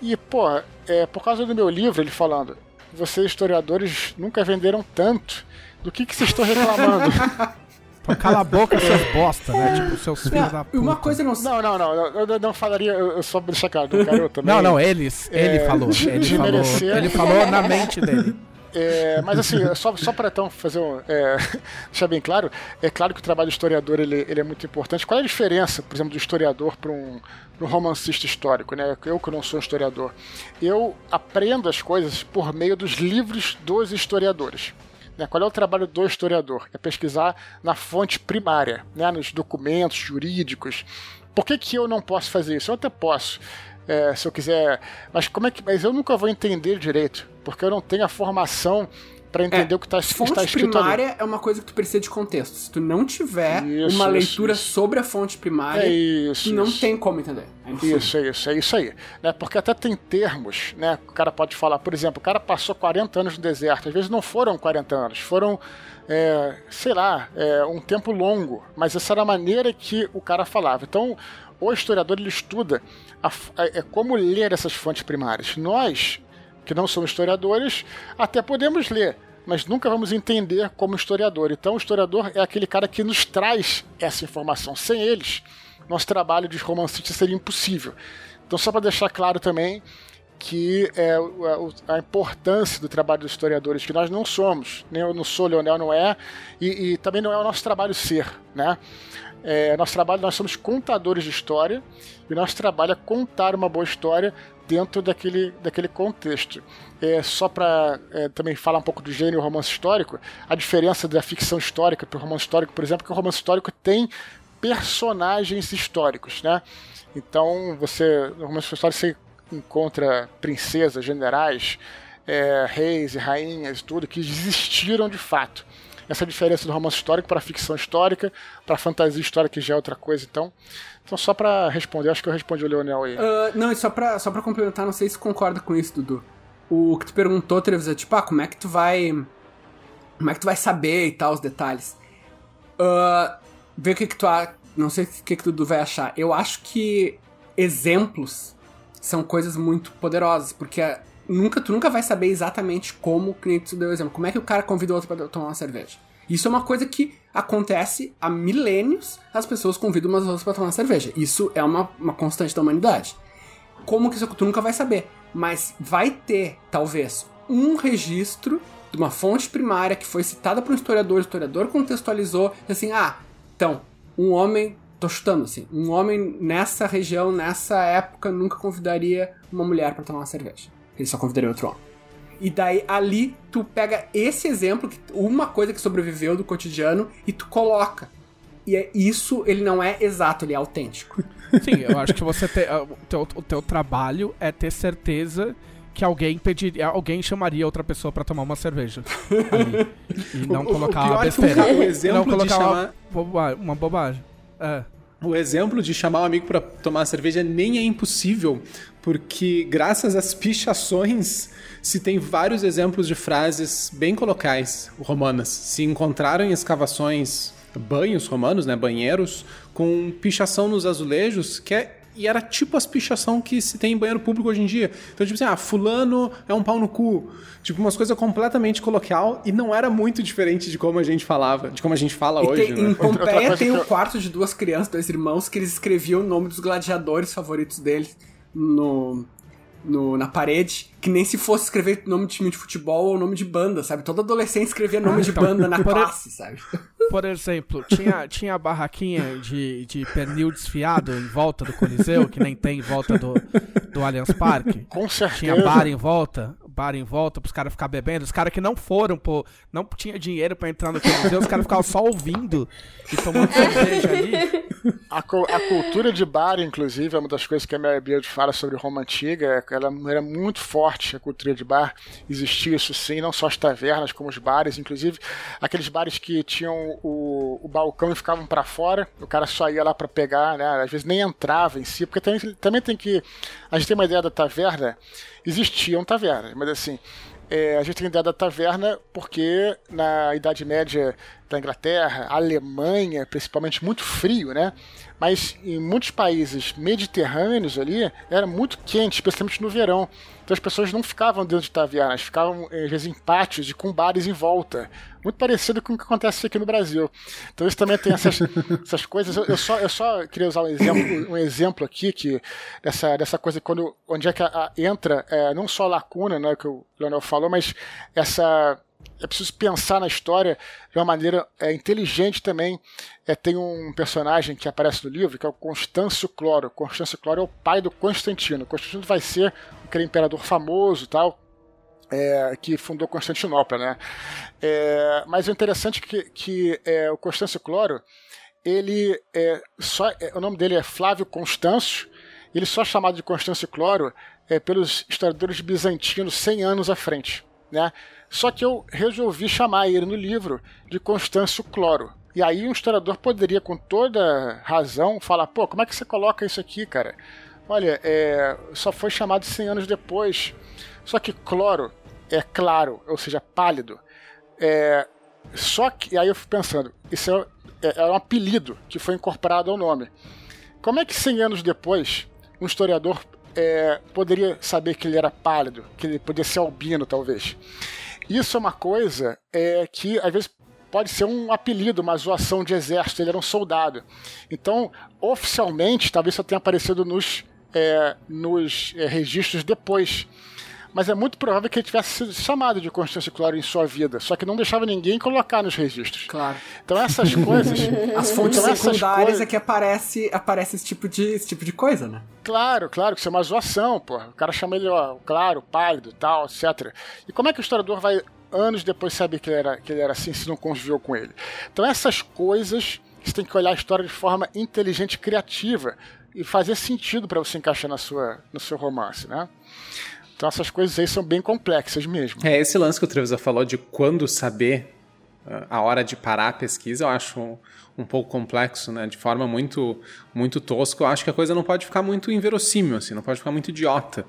E, pô, é, por causa do meu livro, ele falando, vocês historiadores nunca venderam tanto. Do que, que vocês estão reclamando? Então, cala a boca, seus bosta, né? Tipo, seus filhos da puta. Uma coisa não... Não, não, não. Eu, eu não falaria... Eu só deixar claro, do cara também. Não, não, eles. Ele é, falou. Ele falou, merecer. ele falou na mente dele. É, mas assim, só, só para então fazer um, é, deixar bem claro, é claro que o trabalho do historiador ele, ele é muito importante. Qual é a diferença, por exemplo, do historiador para um, um romancista histórico? Né? Eu que não sou historiador, eu aprendo as coisas por meio dos livros dos historiadores. Né? Qual é o trabalho do historiador? É pesquisar na fonte primária, né? nos documentos jurídicos. Por que, que eu não posso fazer isso? Eu até posso é, se eu quiser. Mas como é que. Mas eu nunca vou entender direito, porque eu não tenho a formação para entender é, o que tá, fonte está escrito primária ali. é uma coisa que tu precisa de contexto. Se tu não tiver isso, uma leitura isso. sobre a fonte primária, é isso, tu não tem como entender. É isso, é isso, é isso aí. Né? Porque até tem termos, né? O cara pode falar, por exemplo, o cara passou 40 anos no deserto. Às vezes não foram 40 anos, foram, é, sei lá, é, um tempo longo. Mas essa era a maneira que o cara falava. Então, o historiador ele estuda a, a, é como ler essas fontes primárias. Nós, que não somos historiadores, até podemos ler, mas nunca vamos entender como historiador. Então, o historiador é aquele cara que nos traz essa informação. Sem eles, nosso trabalho de romancista seria impossível. Então, só para deixar claro também que é a, importância do trabalho dos historiadores, que nós não somos, nem eu não sou, Leonel não é, e, e também não é o nosso trabalho ser, né? É, nosso trabalho, nós somos contadores de história e nosso trabalho é contar uma boa história dentro daquele, daquele contexto. É, só para é, também falar um pouco do gênero romance histórico, a diferença da ficção histórica para o romance histórico, por exemplo, é que o romance histórico tem personagens históricos, né? Então, você no romance histórico você encontra princesas, generais, é, reis e rainhas, tudo que existiram de fato essa diferença do romance histórico para ficção histórica, para fantasia histórica, que já é outra coisa, então. Então, só para responder, acho que eu respondi o Leonel aí. Uh, não, e só pra, só pra complementar, não sei se concorda com isso, Dudu. O que tu perguntou, Trevisan, tipo, ah, como é que tu vai. Como é que tu vai saber e tal, os detalhes? Uh, vê o que, que tu. Não sei o que, que Dudu vai achar. Eu acho que exemplos são coisas muito poderosas, porque nunca, tu nunca vai saber exatamente como o cliente deu exemplo. Como é que o cara convida o outro para tomar uma cerveja? Isso é uma coisa que acontece há milênios, as pessoas convidam umas outras para tomar uma cerveja. Isso é uma, uma constante da humanidade. Como que isso tu nunca vai saber, mas vai ter, talvez, um registro de uma fonte primária que foi citada por um historiador, o historiador contextualizou, assim, ah, então, um homem, tô chutando assim, um homem nessa região, nessa época, nunca convidaria uma mulher para tomar uma cerveja. Ele só convidaria outro homem. E daí ali tu pega esse exemplo, uma coisa que sobreviveu do cotidiano, e tu coloca. E é, isso ele não é exato, ele é autêntico. Sim, eu acho que você ter, o, teu, o teu trabalho é ter certeza que alguém pediria, alguém chamaria outra pessoa para tomar uma cerveja. Ali, e não o, colocar o uma é besteira. O exemplo não colocar de chamar... uma, bobagem, uma bobagem. É. O exemplo de chamar um amigo para tomar cerveja nem é impossível, porque graças às pichações se tem vários exemplos de frases bem colocais romanas. Se encontraram em escavações banhos romanos, né, banheiros, com pichação nos azulejos, que é e era tipo as pichação que se tem em banheiro público hoje em dia. Então, tipo assim, ah, fulano é um pau no cu. Tipo, umas coisas completamente coloquial e não era muito diferente de como a gente falava, de como a gente fala E hoje, tem- né? Em Pompeia tem eu- quarto de duas crianças, dois irmãos, que eles escreviam o nome dos gladiadores favoritos deles no, no- na parede, que nem se fosse escrever nome de time de futebol ou nome de banda, sabe? Todo adolescente escrevia nome de então, banda na classe, sabe? Por exemplo, tinha, tinha a barraquinha de, de pernil desfiado em volta do Coliseu, que nem tem em volta do, do Allianz Parque. Com certeza. Tinha bar em volta, bar em volta pros caras ficar bebendo. Os caras que não foram, pô, não tinha dinheiro pra entrar no Coliseu, os caras ficavam só ouvindo e tomando cerveja ali. A, a cultura de bar, inclusive, é uma das coisas que a Mary Beard fala sobre Roma Antiga. é Ela era muito forte, a cultura de bar. Existia isso sim, não só as tavernas, como os bares. Inclusive, aqueles bares que tinham o, o balcão e ficavam para fora. O cara só ia lá para pegar, né? Às vezes nem entrava em si, porque também, também tem que. A gente tem uma ideia da taverna. Existiam tavernas, mas assim. É, a gente tem ideia da taverna porque na Idade Média da Inglaterra, Alemanha, principalmente muito frio, né? Mas em muitos países mediterrâneos ali era muito quente, especialmente no verão. Então as pessoas não ficavam dentro de tavernas, ficavam eh, às vezes em pátios e com bares em volta. Muito parecido com o que acontece aqui no Brasil. Então isso também tem essas, essas coisas. Eu, eu só, eu só queria usar um exemplo, um exemplo aqui que dessa, dessa coisa quando onde é que a- a- entra eh, não só a lacuna, né, que o Leonel falou, mas essa é preciso pensar na história de uma maneira é, inteligente também. É, tem um personagem que aparece no livro que é o Constâncio Cloro. Constâncio Cloro é o pai do Constantino. Constantino vai ser aquele imperador famoso tal. é, que fundou Constantinopla, né? É, mas o interessante é que, que é, o Constâncio Cloro, ele é só, é, o nome dele é Flávio Constâncio, ele só é chamado de Constâncio Cloro é, pelos historiadores bizantinos 100 anos à frente, né? Só que eu resolvi chamar ele no livro de Constâncio Cloro. E aí um historiador poderia, com toda razão, falar, pô, como é que você coloca isso aqui, cara? Olha, é, só foi chamado 100 anos depois. Só que cloro é claro, ou seja, pálido. É, só que, e aí eu fui pensando, isso é, é, é um apelido que foi incorporado ao nome. Como é que 100 anos depois um historiador é, poderia saber que ele era pálido, que ele podia ser albino, talvez? Isso é uma coisa é, que às vezes pode ser um apelido, uma zoação de exército. Ele era um soldado. Então, oficialmente, talvez só tenha aparecido nos, é, nos é, registros depois. Mas é muito provável que ele tivesse sido chamado de Constância Cloro em sua vida, só que não deixava ninguém colocar nos registros. Claro. Então essas coisas. As fontes então, secundárias coisas- é que aparece, aparece esse, tipo de, esse tipo de coisa, né? Claro, claro, que isso é uma zoação, pô. O cara chama ele, ó, claro, pálido, tal, etc. E como é que o historiador vai, anos depois, saber que ele era, que ele era assim, se não conviveu com ele? Então, essas coisas, você tem que olhar a história de forma inteligente e criativa e fazer sentido para você encaixar na sua, no seu romance, né? Então, essas coisas aí são bem complexas mesmo. É, esse lance que o Trevisa falou de quando saber uh, a hora de parar a pesquisa, eu acho um, um pouco complexo, né? De forma muito, muito tosca. Eu acho que a coisa não pode ficar muito inverossímil, assim, não pode ficar muito idiota.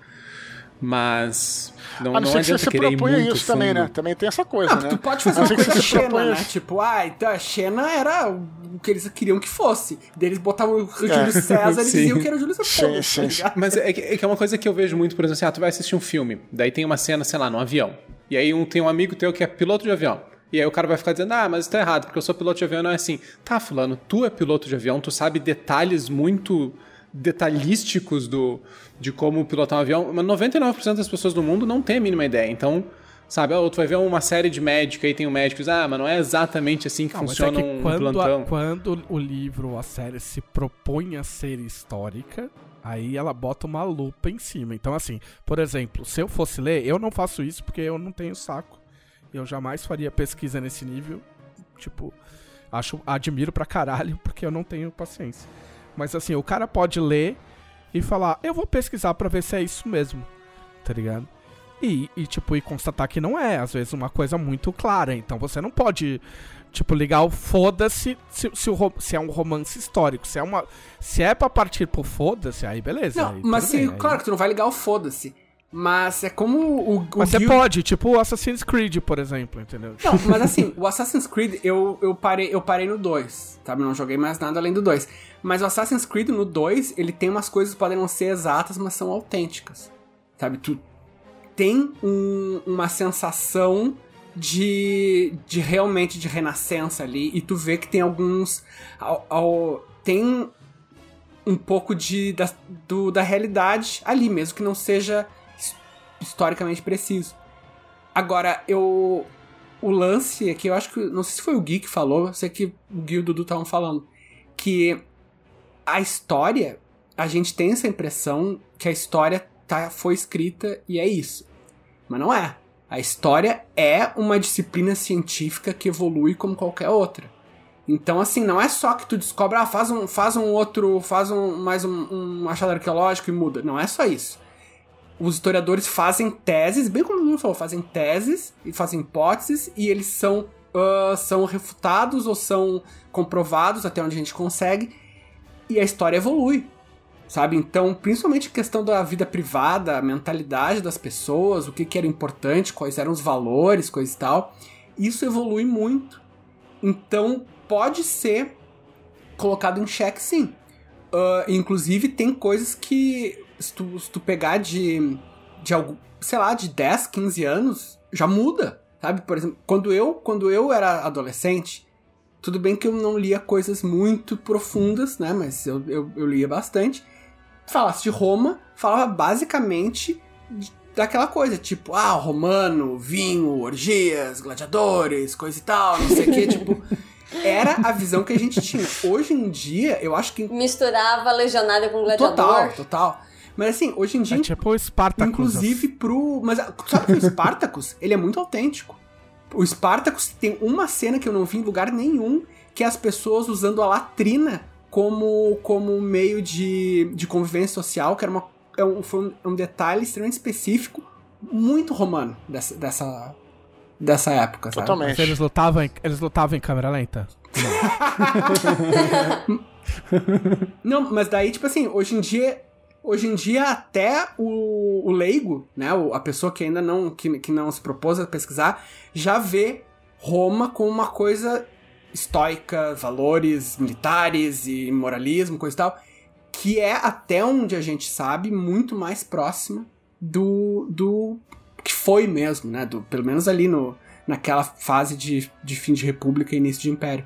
Mas não, A não, não ser que você adianta querer muito isso também, fundo. né? Também tem essa coisa, Não, né? tu pode fazer A uma coisa Xena, né? isso. Tipo, ah, então a Xena era o que eles queriam que fosse. Daí eles botavam o Júlio César e diziam que era o Júlio César. Sim, tá sim, ligado? Mas é que, é que é uma coisa que eu vejo muito, por exemplo, assim, ah, tu vai assistir um filme, daí tem uma cena, sei lá, no avião. E aí um, tem um amigo teu que é piloto de avião. E aí o cara vai ficar dizendo, ah, mas isso tá errado, porque eu sou piloto de avião, não é assim. Tá, fulano, tu é piloto de avião, tu sabe detalhes muito detalhísticos do, de como pilotar um avião, mas 99% das pessoas do mundo não tem a mínima ideia. Então, sabe, ou tu vai ver uma série de médico, aí tem um médico ah, mas não é exatamente assim que Não, mas funciona é que um quando, plantão. a- quando o livro, a série se propõe a ser histórica, aí ela bota uma lupa em cima. Então, assim, por exemplo, se eu fosse ler, eu não faço isso porque eu não tenho saco. Eu jamais faria pesquisa nesse nível. Tipo, acho, admiro pra caralho porque eu não tenho paciência. Mas assim, o cara pode ler e falar, eu vou pesquisar pra ver se é isso mesmo. Tá ligado? E, e, tipo, e constatar que não é, às vezes, uma coisa muito clara. Então você não pode, tipo, ligar o foda-se se, se, se é um romance histórico. Se é, uma, se é pra partir pro foda-se, aí beleza. Não, aí mas sim, bem, aí- claro que tu não vai ligar o foda-se. Mas é como o, o Mas você Gil- pode, tipo o Assassin's Creed, por exemplo, entendeu? Não, mas assim, o Assassin's Creed, eu, eu, parei, eu parei no 2, sabe? Não joguei mais nada além do 2. Mas o Assassin's Creed no 2, ele tem umas coisas que podem não ser exatas, mas são autênticas. Sabe? Tu tem um- uma sensação de, de realmente de renascença ali, e tu vê que tem alguns. ao- ao- tem um pouco de, da, do- da realidade ali, mesmo que não seja historicamente preciso. Agora, eu. O lance é que eu acho que. Não sei se foi o Gui que falou, sei que o Gui e o Dudu estavam falando. Que a história, a gente tem essa impressão que a história tá, foi escrita e é isso. Mas não é. A história é uma disciplina científica que evolui como qualquer outra. Então, assim, não é só que tu descobre, ah, faz um, faz um outro, faz um, mais um, um achado arqueológico e muda. Não é só isso os historiadores fazem teses, bem como o Bruno falou, fazem teses e fazem hipóteses e eles são, ah, são refutados ou são comprovados até onde a gente consegue e a história evolui, sabe? Então, principalmente a questão da vida privada, a mentalidade das pessoas, o que, que era importante, quais eram os valores, coisa e tal, isso evolui muito. Então, pode ser colocado em xeque, sim. Ah, inclusive, tem coisas que, se tu, se tu pegar de, de algo, sei lá, de 10, 15 anos, já muda, sabe? Por exemplo, quando eu, quando eu era adolescente, tudo bem que eu não lia coisas muito profundas, né? Mas eu, eu, eu lia bastante. Falasse de Roma, falava basicamente de- daquela coisa, tipo, ah, romano, vinho, orgias, gladiadores, coisa e tal, não sei o que, tipo. Era a visão que a gente tinha. Hoje em dia, eu acho que. Misturava legionário com gladiador. Total, total. Mas assim, hoje em dia. É tipo o Spartacus. Inclusive pro. Mas ah, sabe que o Spartacus, ele é muito autêntico. O Spartacus tem uma cena que eu não vi em lugar nenhum, que é as pessoas usando a latrina como, como meio de, de convivência social, que era uma, é um, foi um, um detalhe extremamente específico, muito romano dessa, dessa, dessa época, sabe? Mas Totalmente. eles lutavam, em, eles lutavam em câmera lenta? Não, mas daí, tipo assim, hoje em dia. Hoje em dia, até o, o leigo, né? A pessoa que ainda não, que, que não se propôs a pesquisar, já vê Roma como uma coisa estoica, valores militares e moralismo, coisa e tal, que é, até onde a gente sabe, muito mais próxima do, do que foi mesmo, né? Do, pelo menos ali no, naquela fase de, de fim de república e início de império.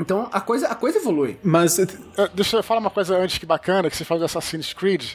Então a coisa, a coisa evolui. Mas Eh, Deixa eu falar uma coisa antes que bacana, que você falou do Assassin's Creed.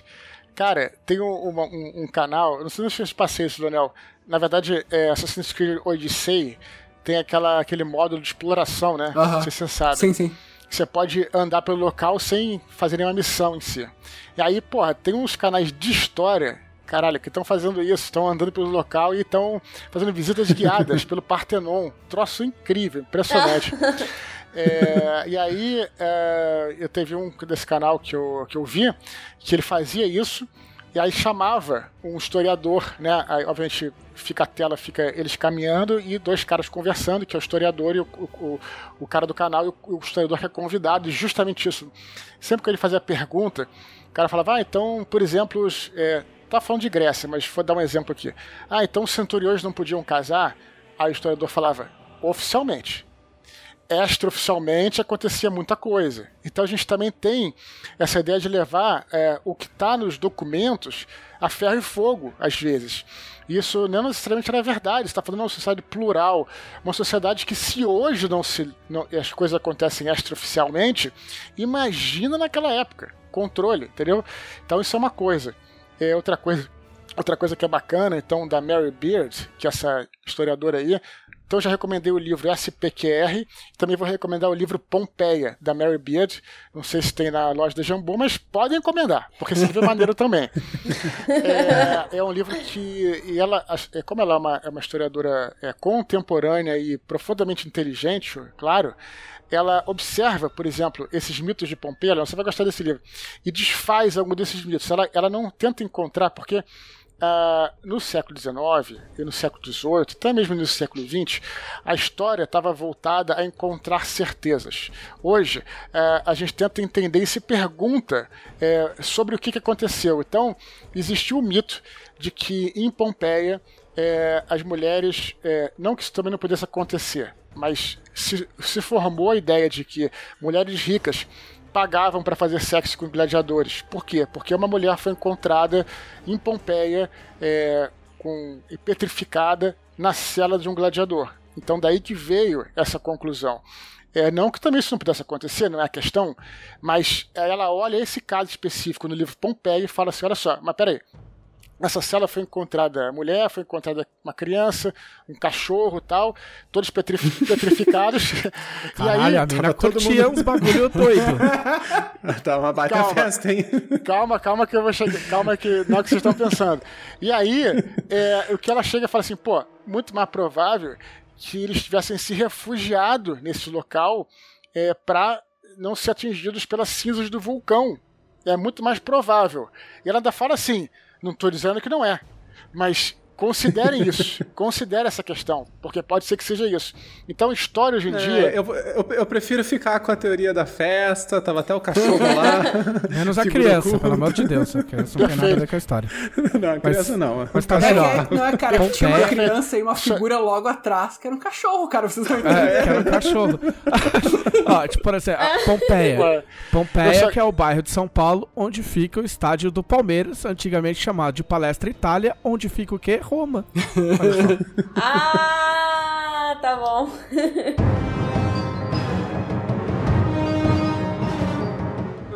Cara, tem um, uma- um- um canal, eu não sei se eu te passei isso, Daniel. Na verdade, é Assassin's Creed Odyssey tem aquela, aquele módulo de exploração, né? Aham. Não sei se você sabe. Sim, sim. Você pode andar pelo local sem fazer nenhuma missão em si. E aí, porra, tem uns canais de história, caralho, que estão fazendo isso, estão andando pelo local e estão fazendo visitas guiadas pelo Partenon. Troço incrível, impressionante. É, e aí, é, eu teve um desse canal que eu, que eu vi, que ele fazia isso, e aí chamava um historiador, né? Aí, obviamente, fica a tela, fica eles caminhando e dois caras conversando, que é o historiador e o, o, o cara do canal, e o, o historiador que é convidado, e justamente isso. Sempre que ele fazia a pergunta, o cara falava, ah, então, por exemplo, os, é, tá falando de Grécia, mas vou dar um exemplo aqui. Ah, então os centuriões não podiam casar? Aí o historiador falava, oficialmente extraoficialmente acontecia muita coisa. Então a gente também tem essa ideia de levar é, o que está nos documentos a ferro e fogo, às vezes. Isso não necessariamente era verdade, está falando de uma sociedade plural, uma sociedade que se hoje não se não, as coisas acontecem extraoficialmente, imagina naquela época, controle, entendeu? Então isso é uma coisa. É outra coisa, outra coisa que é bacana, então, da Mary Beard, que é essa historiadora aí, então já recomendei o livro SPQR, também vou recomendar o livro Pompeia, da Mary Beard. Não sei se tem na loja da Jambô, mas podem encomendar, porque esse livro é maneiro também. É, é um livro que, e ela, é, como ela é uma, é uma historiadora é, contemporânea e profundamente inteligente, claro, ela observa, por exemplo, esses mitos de Pompeia, você vai gostar desse livro, e desfaz algum desses mitos. Ela, ela não tenta encontrar, porque ah, no século XIX e no século XVIII, até mesmo no século XX, a história estava voltada a encontrar certezas. Hoje, ah, a gente tenta entender e se pergunta eh, sobre o que, que aconteceu. Então, existiu o mito de que em Pompeia eh, as mulheres, não que isso também não pudesse acontecer, mas se, se formou a ideia de que mulheres ricas pagavam para fazer sexo com gladiadores. Por quê? Porque uma mulher foi encontrada em Pompeia é, com, petrificada na cela de um gladiador. Então daí que veio essa conclusão. É, não que também isso não pudesse acontecer, não é a questão, mas ela olha esse caso específico no livro Pompeia e fala assim: olha só, mas peraí, Nessa cela foi encontrada mulher, foi encontrada uma criança, um cachorro tal, todos petrif petrificados. Caralho, e aí, a mina curtia mundo... uns bagulho doido. tá uma baita calma, festa, hein? Calma, calma que eu vou chegar. Calma que não é o que vocês estão pensando. E aí, é, o que ela chega e fala assim, pô, muito mais provável que eles tivessem se refugiado nesse local é, para não ser atingidos pelas cinzas do vulcão. É muito mais provável. E ela ainda fala assim não estou dizendo que não é. Mas Considerem isso, considerem essa questão, porque pode ser que seja isso. Então, história hoje em é, dia. Eu, eu, eu, prefiro ficar com a teoria da festa, tava até o cachorro lá. Menos a criança, pelo amor de Deus. A criança não tem nada a ver com a história. Não, a criança mas, não. Mas tá melhor. É, não é, cara, tinha uma criança e uma figura logo atrás que era um cachorro, cara. Vocês não é, que era um cachorro. Ó, tipo, por exemplo, Pompeia. Pompeia, que é o bairro de São Paulo, onde fica o estádio do Palmeiras, antigamente chamado de Palestra Itália, onde fica o quê? Roma. ah, tá bom.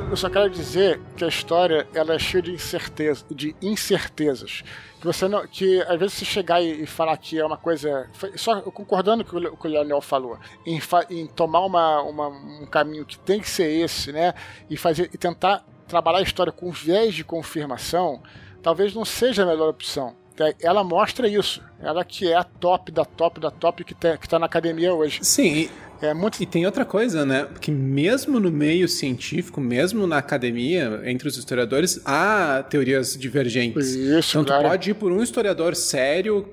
Eu só quero dizer que a história ela é cheia de incerteza, de incertezas. Que você não, que às vezes você chegar e, e falar que é uma coisa, só concordando com o que o Leonel falou, em, em tomar uma, uma, um caminho que tem que ser esse, né, e fazer e tentar trabalhar a história com viés de confirmação, talvez não seja a melhor opção ela mostra isso. Ela que é a top da top da top que, tá, que tá na academia hoje. Sim. E, é muito... e tem outra coisa, né? Que mesmo no meio científico, mesmo na academia, entre os historiadores, há teorias divergentes. Isso, então claro. tu pode ir por um historiador sério,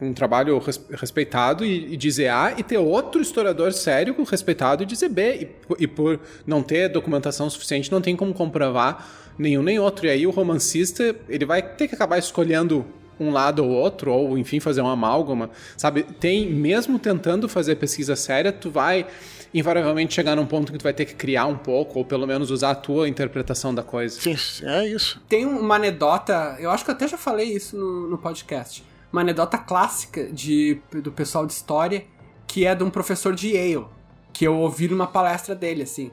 um trabalho respeitado e, dizer A, e ter outro historiador sério, respeitado, e dizer B. E, e por não ter documentação suficiente, não tem como comprovar nenhum nem outro. E aí o romancista, ele vai ter que acabar escolhendo um lado ou outro, ou enfim, fazer uma amálgama, sabe? Tem, mesmo tentando fazer pesquisa séria, tu vai invariavelmente chegar num ponto que tu vai ter que criar um pouco, ou pelo menos usar a tua interpretação da coisa. Sim, é isso. Tem uma anedota, eu acho que eu até já falei isso no, no podcast, uma anedota clássica de, do pessoal de história, que é de um professor de Yale, que eu ouvi numa palestra dele, assim,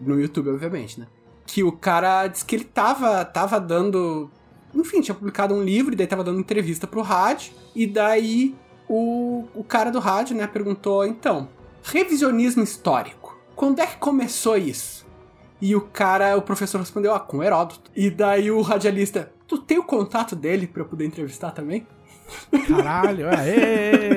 no YouTube, obviamente, né? Que o cara disse que ele tava, tava dando. Enfim, tinha publicado um livro e daí tava dando entrevista pro rádio. E daí o, o cara do rádio, né, perguntou: então, revisionismo histórico, quando é que começou isso? E o cara, o professor respondeu: ah, com Heródoto. E daí o radialista: tu tem o contato dele pra eu poder entrevistar também? Caralho, aê!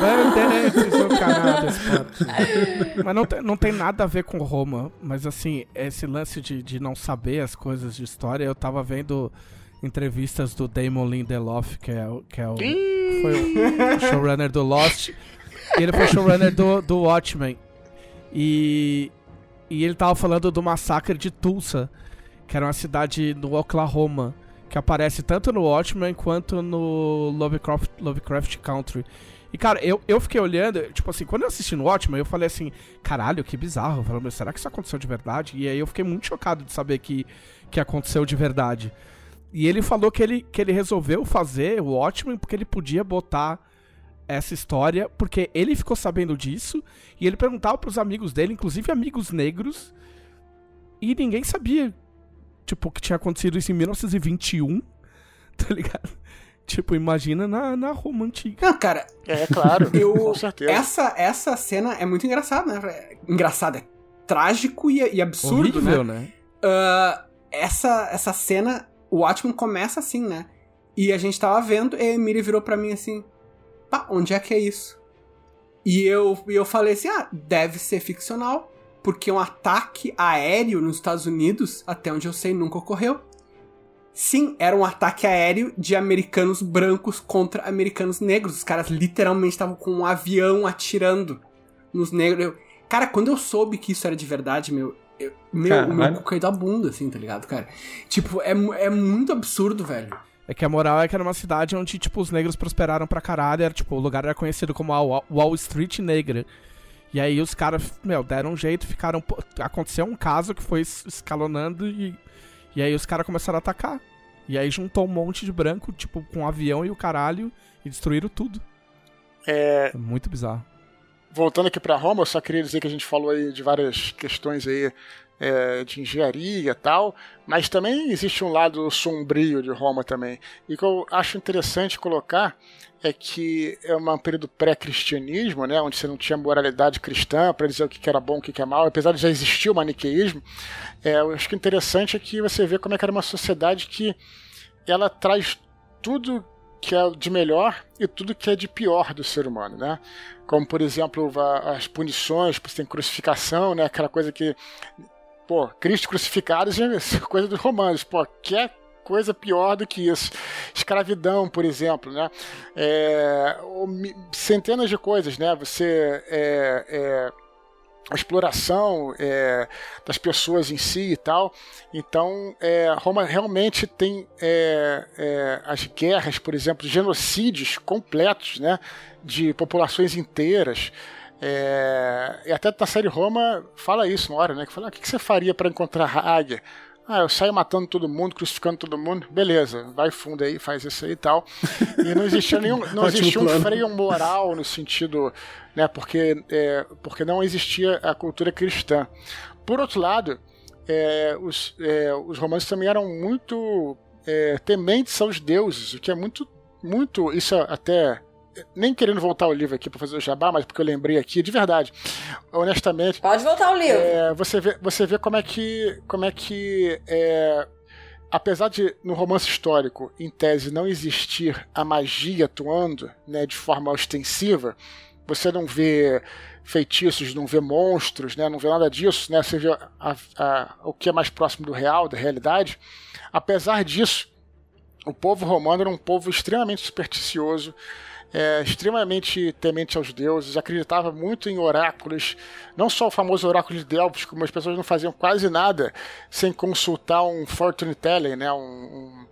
Bandeirantes no canal desse Mas não tem, não tem nada a ver com Roma. Mas assim, esse lance de, de não saber as coisas de história, eu tava vendo entrevistas do Damon Lindelof, que é, o, que é o, foi o showrunner do Lost. E ele foi showrunner do, do Watchmen. E, e ele tava falando do massacre de Tulsa, que era uma cidade no Oklahoma que aparece tanto no Watchmen quanto no Lovecraft, Lovecraft Country. E, cara, eu, eu fiquei olhando, tipo assim, quando eu assisti no Watchmen, eu falei assim, caralho, que bizarro. Eu falei, será que isso aconteceu de verdade? E aí eu fiquei muito chocado de saber que, que aconteceu de verdade. E ele falou que ele, que ele resolveu fazer o Watchmen porque ele podia botar essa história, porque ele ficou sabendo disso, e ele perguntava pros amigos dele, inclusive amigos negros, e ninguém sabia tipo, que tinha acontecido isso em 1921, tá ligado? Tipo, imagina na, na Roma antiga. Não, cara. É, claro. Eu, com certeza. Essa, essa cena é muito engraçada, né? Engraçada, é trágico e, e absurdo, Horrível, né? né? Uh, essa, essa cena, o Watchmen começa assim, né? E a gente tava vendo, e a Emília virou pra mim assim: pá, onde é que é isso? E eu, e eu falei assim: ah, deve ser ficcional porque um ataque aéreo nos Estados Unidos, até onde eu sei, nunca ocorreu. Sim, era um ataque aéreo de americanos brancos contra americanos negros. Os caras literalmente estavam com um avião atirando nos negros. Eu- cara, quando eu soube que isso era de verdade, meu. eu- meu, o meu cu caiu da bunda, assim, tá ligado, cara? Tipo, é, é muito absurdo, velho. É que a moral é que era uma cidade onde, tipo, os negros prosperaram pra caralho. Era, tipo, o lugar era conhecido como a Wall Street Negra. E aí os caras, meu, deram um jeito, ficaram. Aconteceu um caso que foi es- escalonando e. E aí os caras começaram a atacar. E aí juntou um monte de branco, tipo, com um avião e o caralho, e destruíram tudo. É, É muito bizarro. voltando aqui para Roma, eu só queria dizer que a gente falou aí de várias questões aí é, de engenharia e tal, mas também existe um lado sombrio de Roma também. E que eu acho interessante colocar é que é um período pré-cristianismo, né, onde você não tinha moralidade cristã para dizer o que era bom o que é mal, apesar de já existir o maniqueísmo. É, eu acho que interessante é que você vê como é que era uma sociedade que ela traz tudo que é de melhor e tudo que é de pior do ser humano, né? Como, por exemplo, as punições, tem crucificação, né? Aquela coisa que, pô, Cristo crucificado é coisa dos romanos, pô, quer coisa pior do que isso. Escravidão, por exemplo, né? É, centenas de coisas, né? Você é, é, a exploração é, das pessoas em si e tal. Então, é, Roma realmente tem é, é, as guerras, por exemplo, genocídios completos né, de populações inteiras. É, e até na série Roma fala isso uma hora, né? Que fala, ah, o que você faria para encontrar a águia? Ah, eu saio matando todo mundo, crucificando todo mundo. Beleza, vai fundo aí, faz isso aí e tal. E não existia nenhum, não existia um freio moral no sentido, né? Porque, é, porque não existia a cultura cristã. Por outro lado, é, os, é, os romanos também eram muito é, tementes aos deuses, o que é muito, muito, isso é até nem querendo voltar ao livro aqui para fazer o jabá, mas porque eu lembrei aqui de verdade, honestamente, Pode voltar ao livro. é, você vê, você vê como é que, como é que é, apesar de no romance histórico, em tese, não existir a magia atuando né, de forma ostensiva, você não vê feitiços, não vê monstros, né, não vê nada disso, né, você vê a- a- o que é mais próximo do real, da realidade. Apesar disso, o povo romano era um povo extremamente supersticioso, é, extremamente temente aos deuses, acreditava muito em oráculos, não só o famoso oráculo de Delfos, como as pessoas não faziam quase nada sem consultar um fortune teller, né, um,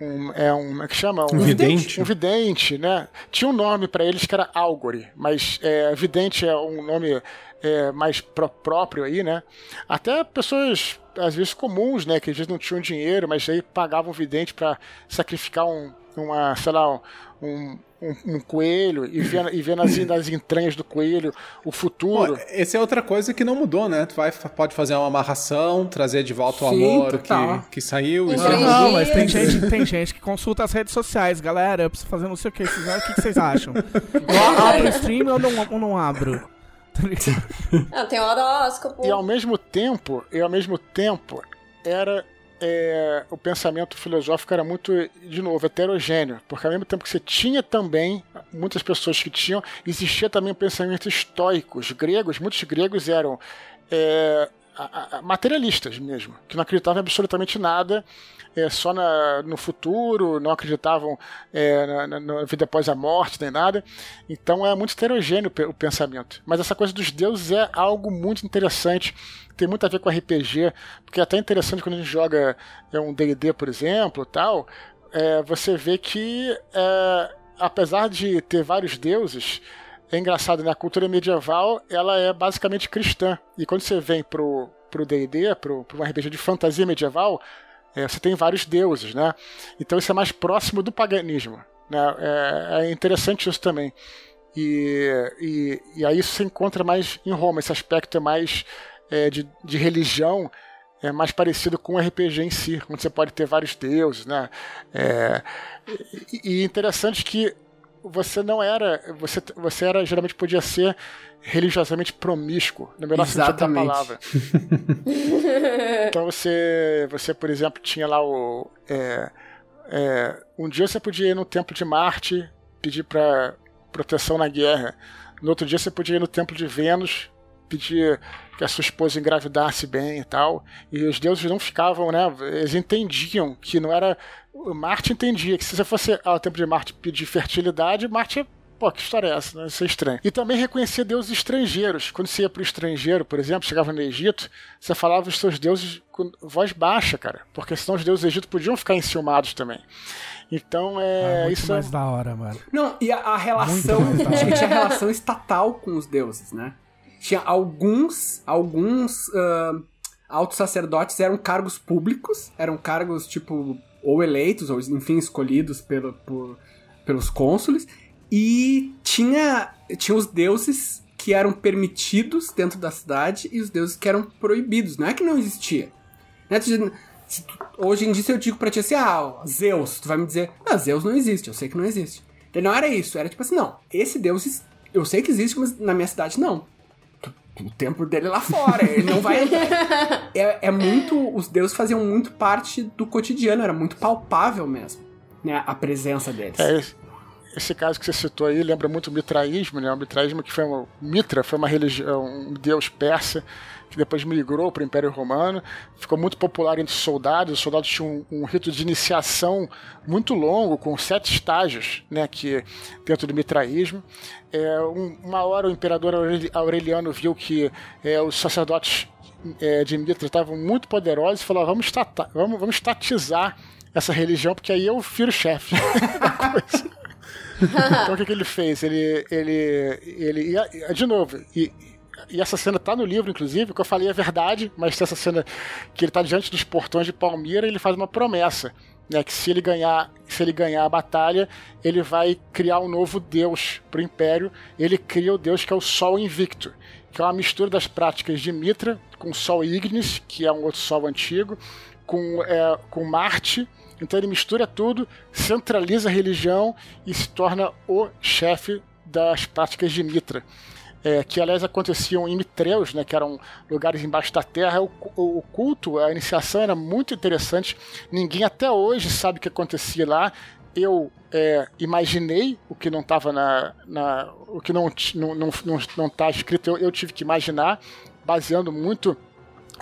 um, um- é um, como é que chama? Um vidente. Um vidente, né? Tinha um nome para eles que era Algore, mas é, vidente é um nome é, mais pró- próprio aí, né? Até pessoas às vezes comuns, né, que às vezes não tinham dinheiro, mas aí pagavam vidente para sacrificar um, uma, sei lá, um, um, um coelho e ver, e ver nas, nas entranhas do coelho o Pô, futuro. essa é outra coisa que não mudou, né? Tu vai, pode fazer uma amarração, trazer de volta o Sim, amor total. que, que saiu. Entendi. é... Não, mas tem gente, tem gente que consulta as redes sociais. Galera, eu preciso fazer não sei o que. Vocês, o que que vocês acham? Eu abro o stream ou não, ou não abro? Tá ligado? Não, tem horóscopo. E ao mesmo tempo, e ao mesmo tempo, era é, o pensamento filosófico era muito, de novo, heterogêneo, porque ao mesmo tempo que você tinha também muitas pessoas que tinham, existia também o pensamento estoico. Os gregos, muitos gregos eram é, materialistas mesmo, que não acreditavam em absolutamente nada, é, só na- no futuro, não acreditavam é, na, na- na vida após a morte, nem nada. Então é muito heterogêneo o pe- o pensamento. Mas essa coisa dos deuses é algo muito interessante, tem muito a ver com RPG, porque é até interessante quando a gente joga é, um D&D, por exemplo, tal, é, você vê que é, apesar de ter vários deuses, é engraçado, né? A cultura medieval, ela é basicamente cristã. E quando você vem pro pro D&D, pro um RPG de fantasia medieval, é, você tem vários deuses, né? Então isso é mais próximo do paganismo, né? É, é interessante isso também. E, e, e aí isso se encontra mais em Roma, esse aspecto é mais é, de, de religião, é mais parecido com o RPG em si, onde você pode ter vários deuses, né? É, e, e interessante que você não era, você, você era geralmente podia ser religiosamente promíscuo, no melhor sentido da Exatamente. palavra. Então você, você por exemplo, tinha lá o. é, é, um dia você podia ir no templo de Marte pedir para proteção na guerra. No outro dia você podia ir no templo de Vênus pedir que a sua esposa engravidasse bem e tal. E os deuses não ficavam, né? Eles entendiam que não era. Marte entendia que se você fosse ao tempo de Marte pedir fertilidade, Marte Pô, que história é essa? Né? Isso é estranho. E também reconhecer deuses estrangeiros. Quando você ia pro estrangeiro, por exemplo, chegava no Egito, você falava os seus deuses com voz baixa, cara. Porque senão os deuses do Egito podiam ficar enciumados também. Então é. Ah, muito isso mais é... da hora, mano. Não, e a, a relação. Tinha, tinha relação estatal com os deuses, né? Tinha alguns. Alguns. ah, altos sacerdotes eram cargos públicos, eram cargos, tipo, ou eleitos, ou enfim, escolhidos pelo, por- pelos cônsules. E tinha, tinha os deuses que eram permitidos dentro da cidade e os deuses que eram proibidos. Não é que não existia. Né? Hoje em dia, se eu digo pra ti assim, ah, Zeus, tu vai me dizer, ah, Zeus não existe, eu sei que não existe. Daí não era isso, era tipo assim, não, esse Deus, eu sei que existe, mas na minha cidade não. O templo dele lá fora, ele não vai. É, é muito, os deuses faziam muito parte do cotidiano, era muito palpável mesmo, né, a presença deles. É, esse, esse caso que você citou aí lembra muito o mitraísmo, né? O mitraísmo que foi uma, Mitra foi uma religião, um deus persa que depois migrou para o Império Romano, ficou muito popular entre os soldados. Os soldados tinham um, um rito de iniciação muito longo, com sete estágios, né? Que dentro do mitraísmo. É, um- uma hora o imperador Aureli- Aureliano viu que é, os sacerdotes é, de Mitra estavam muito poderosos e falou: "Ah, vamos, estata- vamos, vamos estatizar essa religião, porque aí eu viro chefe da coisa. Então o que, que ele fez? Ele. ele, ele e, de novo, e, e essa cena tá no livro, inclusive, que eu falei é verdade, mas essa cena que ele tá diante dos portões de Palmira, ele faz uma promessa. Né, que se ele ganhar se ele ganhar a batalha ele vai criar um novo deus para o império ele cria o deus que é o Sol Invicto que é uma mistura das práticas de Mitra com o Sol Ignis que é um outro sol antigo com, é, com Marte então ele mistura tudo, centraliza a religião e se torna o chefe das práticas de Mitra. É, que aliás aconteciam em Mitreus, né, que eram lugares embaixo da terra. O, o- o culto, a iniciação era muito interessante. Ninguém até hoje sabe o que acontecia lá. Eu é, imaginei o que não estava na, na- o que não não não, não, não tá escrito. Eu, eu tive que imaginar, baseando muito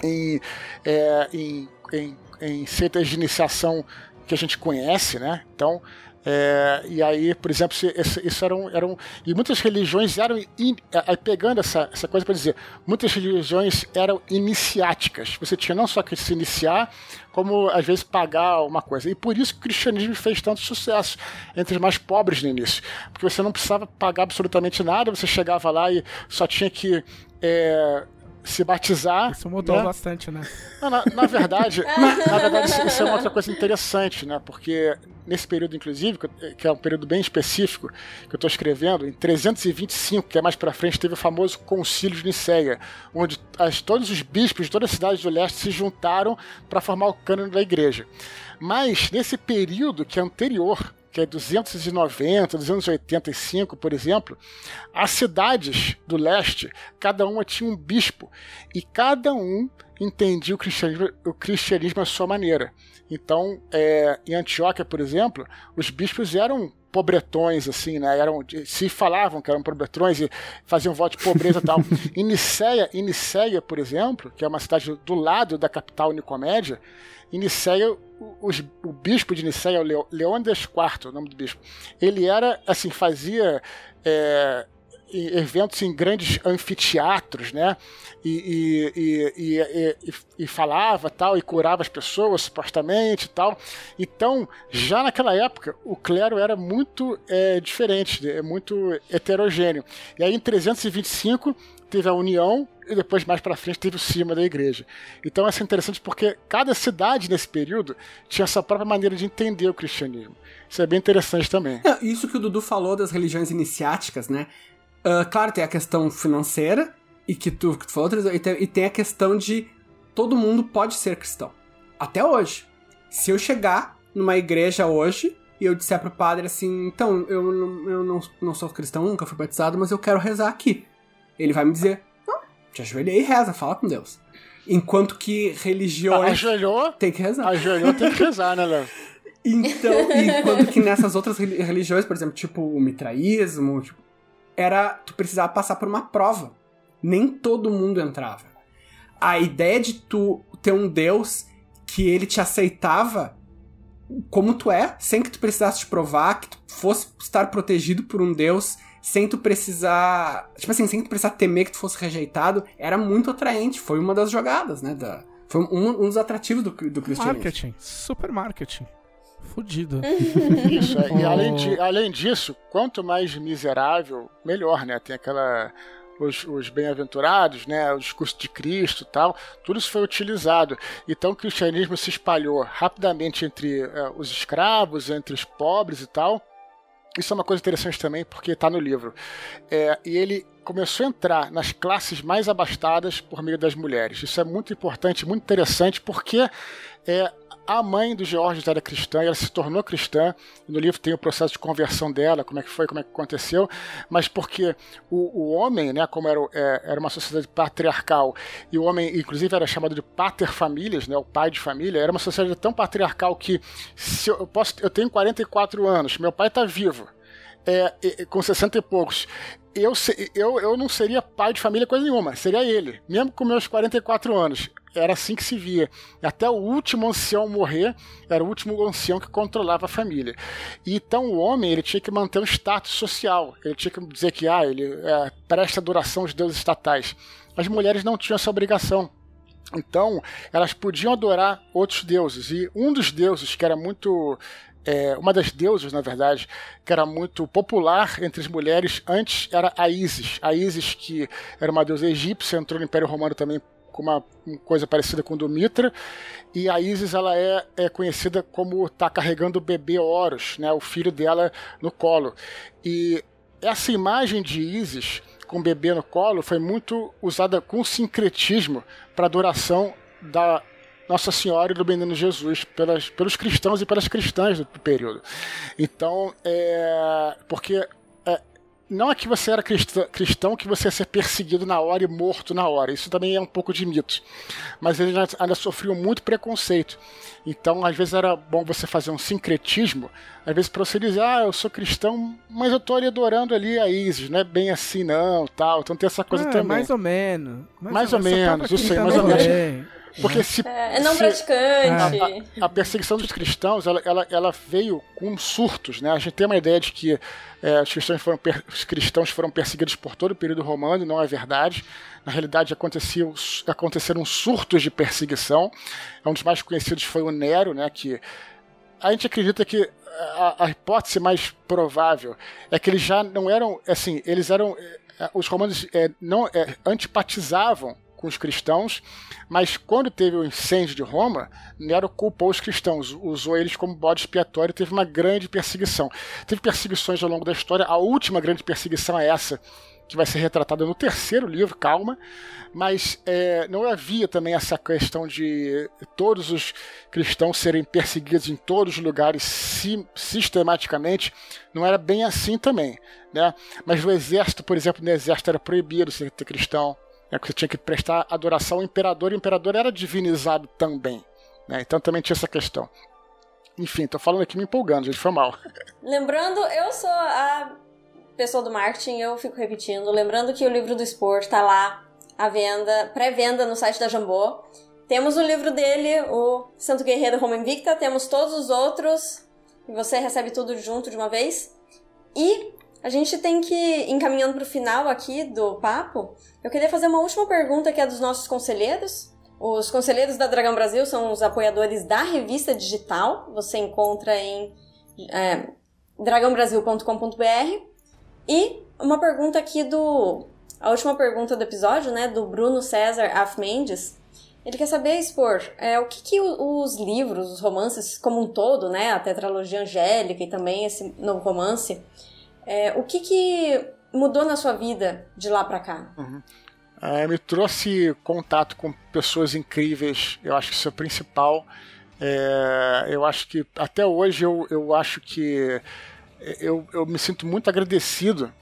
em, é, em, em, em de iniciação que a gente conhece, né? Então, é, e aí, por exemplo, isso eram, eram. E muitas religiões eram. in- aí pegando essa, essa coisa para dizer, muitas religiões eram iniciáticas. Você tinha não só que se iniciar, como às vezes pagar uma coisa. E por isso que o cristianismo fez tanto sucesso entre os mais pobres no início. Porque você não precisava pagar absolutamente nada, você chegava lá e só tinha que. é, se batizar. Isso mudou né? bastante, né? Não, na, na verdade, na verdade, isso, isso é uma outra coisa interessante, né? Porque nesse período, inclusive, que é um período bem específico que eu estou escrevendo, em 325, que é mais para frente, teve o famoso Concílio de Niceia, onde as- todos os bispos de todas as cidades do leste se juntaram para formar o cânone da igreja. Mas nesse período que é anterior, que é 290, 285, por exemplo, as cidades do leste, cada uma tinha um bispo e cada um entendia o cristianismo, o cristianismo à sua maneira. Então, é, em Antioquia, por exemplo, os bispos eram pobretões, assim, né? Eram, se falavam que eram pobretões e faziam voto de pobreza e tal. em Niceia, em Niceia, por exemplo, que é uma cidade do lado da capital Nicomédia, em Niceia, o, o bispo de Niceia, o Leônidas IV, o nome do bispo, ele era, assim, fazia é, e- eventos em grandes anfiteatros, né? E, e, e, e, e- e falava tal, e curava as pessoas, supostamente e tal. Então, já naquela época, o clero era muito é, diferente, é muito heterogêneo. E aí, em 325, teve a união e depois mais para frente teve o cima da igreja. Então é interessante porque cada cidade nesse período tinha sua própria maneira de entender o cristianismo. Isso é bem interessante também. Não, Isso que o Dudu falou das religiões iniciáticas, né? Ah, claro, tem a questão financeira, e que tu, que tu falou, e tem, e tem a questão de todo mundo pode ser cristão. Até hoje. Se eu chegar numa igreja hoje e eu disser pro padre assim, então, eu, não, eu não, não sou cristão, nunca fui batizado, mas eu quero rezar aqui. Ele vai me dizer, te ajoelhei e reza, fala com Deus. Enquanto que religiões Ajoelhou, tem que rezar. ajoelhou tem que rezar, né, Léo? Então, enquanto que nessas outras reli- religiões, por exemplo, tipo o mitraísmo, tipo, era tu precisava passar por uma prova. Nem todo mundo entrava. a ideia de tu ter um Deus que ele te aceitava como tu é, sem que tu precisasse te provar, que tu fosse estar protegido por um Deus sem tu precisar. Tipo assim, sem tu precisar temer que tu fosse rejeitado, era muito atraente. Foi uma das jogadas, né? Da, foi um, um dos atrativos do, do cristianismo. Marketing, super marketing. Fudido. Isso, é, e além, de, além disso, quanto mais miserável, melhor, né? Tem aquela os, os bem-aventurados, né, o discurso de Cristo tal, tudo isso foi utilizado. Então o cristianismo se espalhou rapidamente entre uh, os escravos, entre os pobres e tal. Isso é uma coisa interessante também, porque está no livro. É, e ele começou a entrar nas classes mais abastadas por meio das mulheres. Isso é muito importante, muito interessante, porque é, a mãe do George era cristã, ela se tornou cristã. No livro tem o processo de conversão dela, como é que foi, como é que aconteceu. Mas porque o, o homem, né, como era, é, era uma sociedade patriarcal, e o homem, inclusive, era chamado de pater famílias, né, o pai de família, era uma sociedade tão patriarcal que se eu, eu posso, eu tenho 44 anos, meu pai está vivo. É, com 60 e poucos, eu, eu, eu não seria pai de família coisa nenhuma, seria ele, mesmo com meus 44 anos era assim que se via. Até o último ancião morrer, era o último ancião que controlava a família. E então o homem ele tinha que manter um status social. Ele tinha que dizer que ah, ele é, presta adoração aos deuses estatais. As mulheres não tinham essa obrigação. Então, elas podiam adorar outros deuses. E um dos deuses que era muito é, uma das deusas, na verdade, que era muito popular entre as mulheres antes era a Isis. A Isis, que era uma deusa egípcia, entrou no Império Romano também com uma, coisa parecida com o do Mitra. E a Isis ela é, é conhecida como tá carregando o bebê Horus, né, o filho dela no colo. E essa imagem de Isis com o bebê no colo foi muito usada com sincretismo para adoração da nossa Senhora e do Menino Jesus pelas, pelos cristãos e pelas cristãs do período. Então, é, porque não é que você era cristão que você ia ser perseguido na hora e morto na hora. Isso também é um pouco de mito. Mas eles ainda sofriam muito preconceito. Então, às vezes era bom você fazer um sincretismo. Às vezes para você dizer, ah, eu sou cristão, mas eu tô ali adorando ali a Isis, não é bem assim não, tal. Então tem essa coisa ah, também. Mais ou menos. Mais, mais ou, ou menos, eu sei, mais ou menos. Porque se, é, é não se, praticante. A, a, a, perseguição dos cristãos ela, ela, ela, veio com surtos. Né? A gente tem uma ideia de que é, os, cristãos foram os cristãos foram perseguidos por todo o período romano, e não é verdade. Na realidade, aconteceu, aconteceram surtos de perseguição. Um dos mais conhecidos foi o Nero, né, que a gente acredita que a, a hipótese mais provável é que eles já não eram, assim, eles eram é, os romanos é, não é, antipatizavam com os cristãos, mas quando teve o incêndio de Roma, Nero culpou os cristãos, usou eles como bode expiatório e teve uma grande perseguição. Teve perseguições ao longo da história, a última grande perseguição é essa, que vai ser retratada no terceiro livro, calma, mas é, não havia também essa questão de todos os cristãos serem perseguidos em todos os lugares si, sistematicamente, não era bem assim também. Né? Mas no exército, por exemplo, no exército era proibido ser cristão, é que você tinha que prestar adoração ao imperador, e o imperador era divinizado também. Né? Então também tinha essa questão. Enfim, tô falando aqui me empolgando, gente, foi mal. Lembrando, eu sou a pessoa do marketing, eu fico repetindo. Lembrando que o livro do Sport tá lá à venda, pré-venda no site da Jambô. Temos o livro dele, o Santo Guerreiro Roma Invicta, temos todos os outros, e você recebe tudo junto de uma vez. E a gente tem que encaminhando para o final aqui do papo. Eu queria fazer uma última pergunta que é dos nossos conselheiros. Os conselheiros da Dragão Brasil são os apoiadores da revista digital. Você encontra em é, dragãobrasil.com.br. E uma pergunta aqui do. A última pergunta do episódio, né? Do Bruno César Af Mendes. Ele quer saber, expor, é, o que, que os livros, os romances como um todo, né? A tetralogia angélica e também esse novo romance é, o que, que mudou na sua vida de lá para cá? Uhum. É, me trouxe contato com pessoas incríveis, eu acho que isso é o principal. É, eu acho que até hoje eu, eu acho que eu, eu me sinto muito agradecido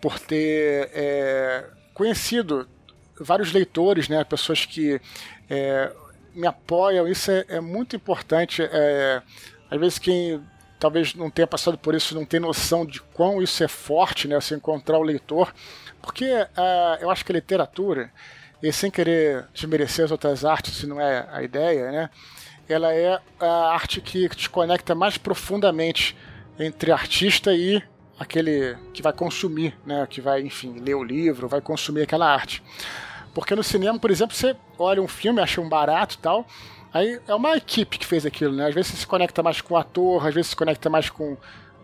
por ter é, conhecido vários leitores, né, pessoas que é, me apoiam. Isso é, é muito importante. É, às vezes quem talvez não tenha passado por isso, não tem noção de quão isso é forte, né? Você encontrar o leitor. Porque uh, eu acho que a literatura e sem querer desmerecer as outras artes, se não é a ideia, né? Ela é a arte que te conecta mais profundamente entre artista e aquele que vai consumir, né? Que vai, enfim, ler o livro, vai consumir aquela arte. Porque no cinema, por exemplo, você olha um filme, acha um barato e tal, aí é uma equipe que fez aquilo, né? Às vezes você se conecta mais com o ator, às vezes se conecta mais com,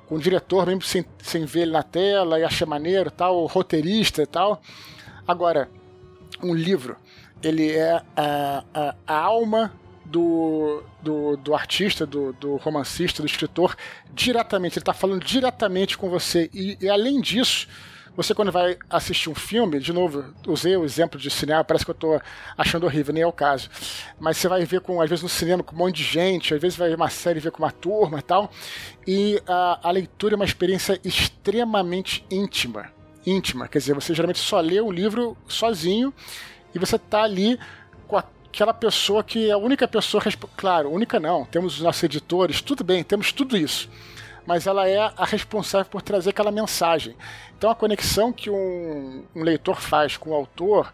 com o diretor, mesmo sem, sem ver ele na tela e acha maneiro tal, o roteirista e tal. Agora, um livro, ele é a, a, a alma do, do, do, artista, do, do, romancista, do escritor, diretamente. Ele está falando diretamente com você. E, e, além disso, você quando vai assistir um filme, de novo, usei o exemplo de cinema, parece que eu estou achando horrível, nem é o caso. Mas você vai ver com, às vezes no cinema com um monte de gente, às vezes vai ver uma série ver com uma turma e tal. E a, a leitura é uma experiência extremamente íntima. Íntima, quer dizer, você geralmente só lê o livro sozinho e você está ali com aquela pessoa que é a única pessoa, claro, única não, temos os nossos editores, tudo bem, temos tudo isso. Mas ela é a responsável por trazer aquela mensagem. Então a conexão que um, um leitor faz com o autor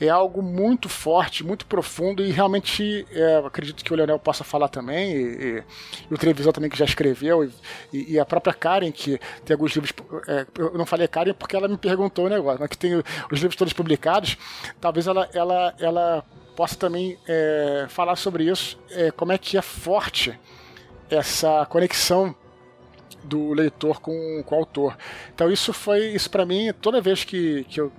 é algo muito forte, muito profundo e realmente é, acredito que o Leonel possa falar também, e, e, e o televisor também que já escreveu, e, e, a própria Karen, que tem alguns livros. É, eu não falei Karen porque ela me perguntou o negócio, mas que tem os livros todos publicados, talvez ela, ela, ela possa também é, falar sobre isso, é, como é que é forte essa conexão do leitor com, com o autor. Então isso foi, isso para mim, toda vez que, que eu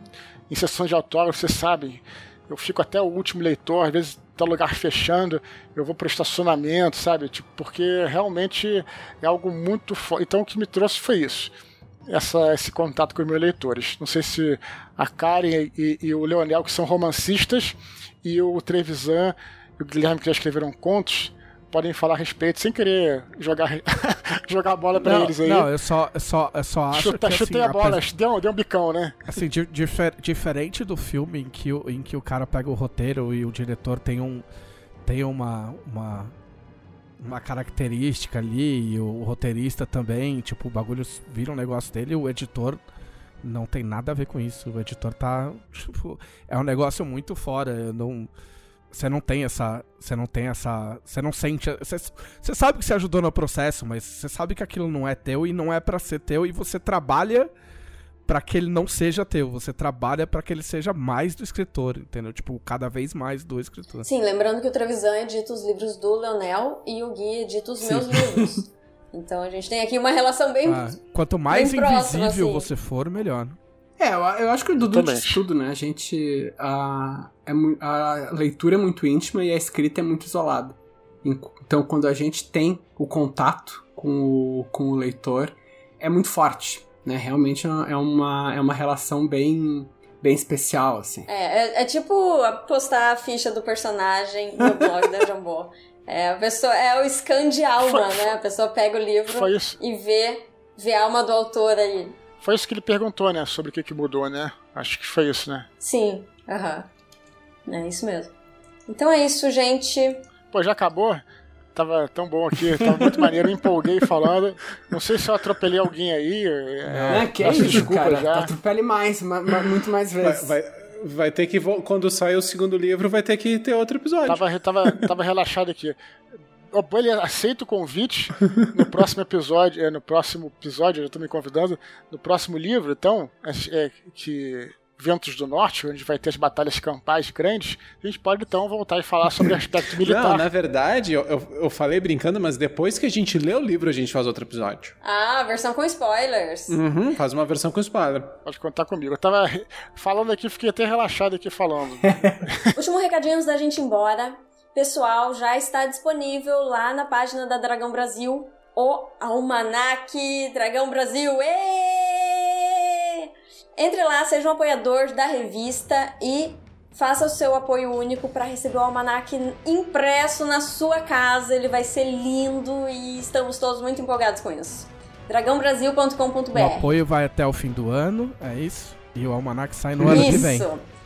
em sessões de autógrafo, você sabe, eu fico até o último leitor, às vezes tá lugar fechando, eu vou para estacionamento, sabe? Tipo, porque realmente é algo muito forte. Então o que me trouxe foi isso. Essa, esse contato com os meus leitores. Não sei se a Karen e, e o Leonel, que são romancistas, e o Trevisan e o Guilherme, que já escreveram contos, podem falar a respeito sem querer jogar, jogar a bola pra não, eles aí. Não, eu só, eu só, eu só acho Chuta, que Chutei assim, a bola, apes- deu, deu um bicão, né? Assim, di- difer- diferente do filme em que, o, em que o cara pega o roteiro e o diretor tem um tem uma uma, uma característica ali e o, roteirista também, tipo, o bagulho vira um negócio dele, o editor não tem nada a ver com isso. O editor tá, tipo, é um negócio muito fora, eu não você não tem essa, você não tem essa, você não sente, você, você sabe que você ajudou no processo, mas você sabe que aquilo não é teu e não é pra ser teu e você trabalha pra que ele não seja teu. Você trabalha pra que ele seja mais do escritor, entendeu? Tipo, cada vez mais do escritor. Sim, lembrando que o Trevisan edita os livros do Leonel e o Gui edita os meus livros. Então a gente tem aqui uma relação bem. Ah, quanto mais bem invisível assim. você for, melhor. É, eu, eu acho que o Dudu Também. diz tudo, né? A gente. A, é a leitura é muito íntima e a escrita é muito isolada. Então, quando a gente tem o contato com o, com o leitor, é muito forte, né? Realmente é uma- é uma, é uma relação bem, bem especial, assim. É, é, é tipo postar a ficha do personagem no blog da Jambô. É, a pessoa, é o scan de alma, Foi- né? A pessoa pega o livro e vê, vê a alma do autor aí. Foi isso que ele perguntou, né? Sobre o que, que mudou, né? Acho que foi isso, né? Sim, aham. É isso mesmo. Então é isso, gente. Pô, já acabou? Tava tão bom aqui, tava muito maneiro, empolguei falando. Não sei se eu atropelei alguém aí. é, É, que peço isso, desculpa cara. já. Atropele mais, ma- ma- muito mais Vai, vezes. vai, vai ter que, quando sair o segundo livro, vai ter que ter outro episódio. Tava, tava, tava relaxado aqui. Ele aceita o convite no próximo episódio, é, no próximo episódio, eu já tô me convidando, no próximo livro, então, é, é, que Ventos do Norte, onde vai ter as batalhas campais grandes, a gente pode então voltar e falar sobre aspecto militar. Não, na verdade, eu, eu, eu falei brincando, mas depois que a gente lê o livro, a gente faz outro episódio. Ah, versão com spoilers. Uhum, faz uma versão com spoiler. Pode contar comigo. Eu tava falando aqui, fiquei até relaxado aqui falando. Último recadinho antes da gente ir embora. Pessoal, já está disponível lá na página da Dragão Brasil o Almanac Dragão Brasil. Entre lá, seja um apoiador da revista e faça o seu apoio único para receber o Almanac impresso na sua casa. Ele vai ser lindo e estamos todos muito empolgados com isso. dragãobrasil.com.br O apoio vai até o fim do ano, é isso? E o Almanac sai no ano que vem. Isso.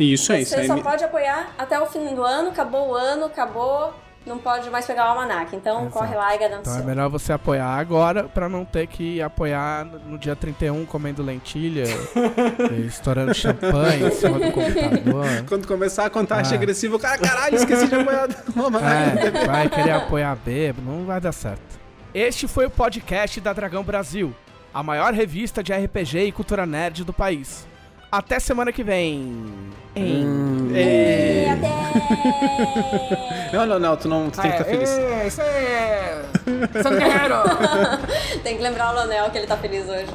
Isso é isso. Você aí só me- pode apoiar até o fim do ano, acabou o ano, acabou não pode mais pegar o almanac. Então Exato. corre lá e Então é melhor você apoiar agora pra não ter que apoiar no dia 31 comendo lentilha, e estourando champanhe em cima do computador. Quando começar a contagem Ah. agressiva, o cara, caralho, esqueci de apoiar mamãe. É, vai querer apoiar bêbado, não vai dar certo. Este foi o podcast da Dragão Brasil, a maior revista de RPG e cultura nerd do país. Até semana que vem. Em... E até! Não, não, não, tu não tu tem que estar feliz. É, isso aí! Sangue Guerreiro! Tem que lembrar o Lonel que ele tá feliz hoje.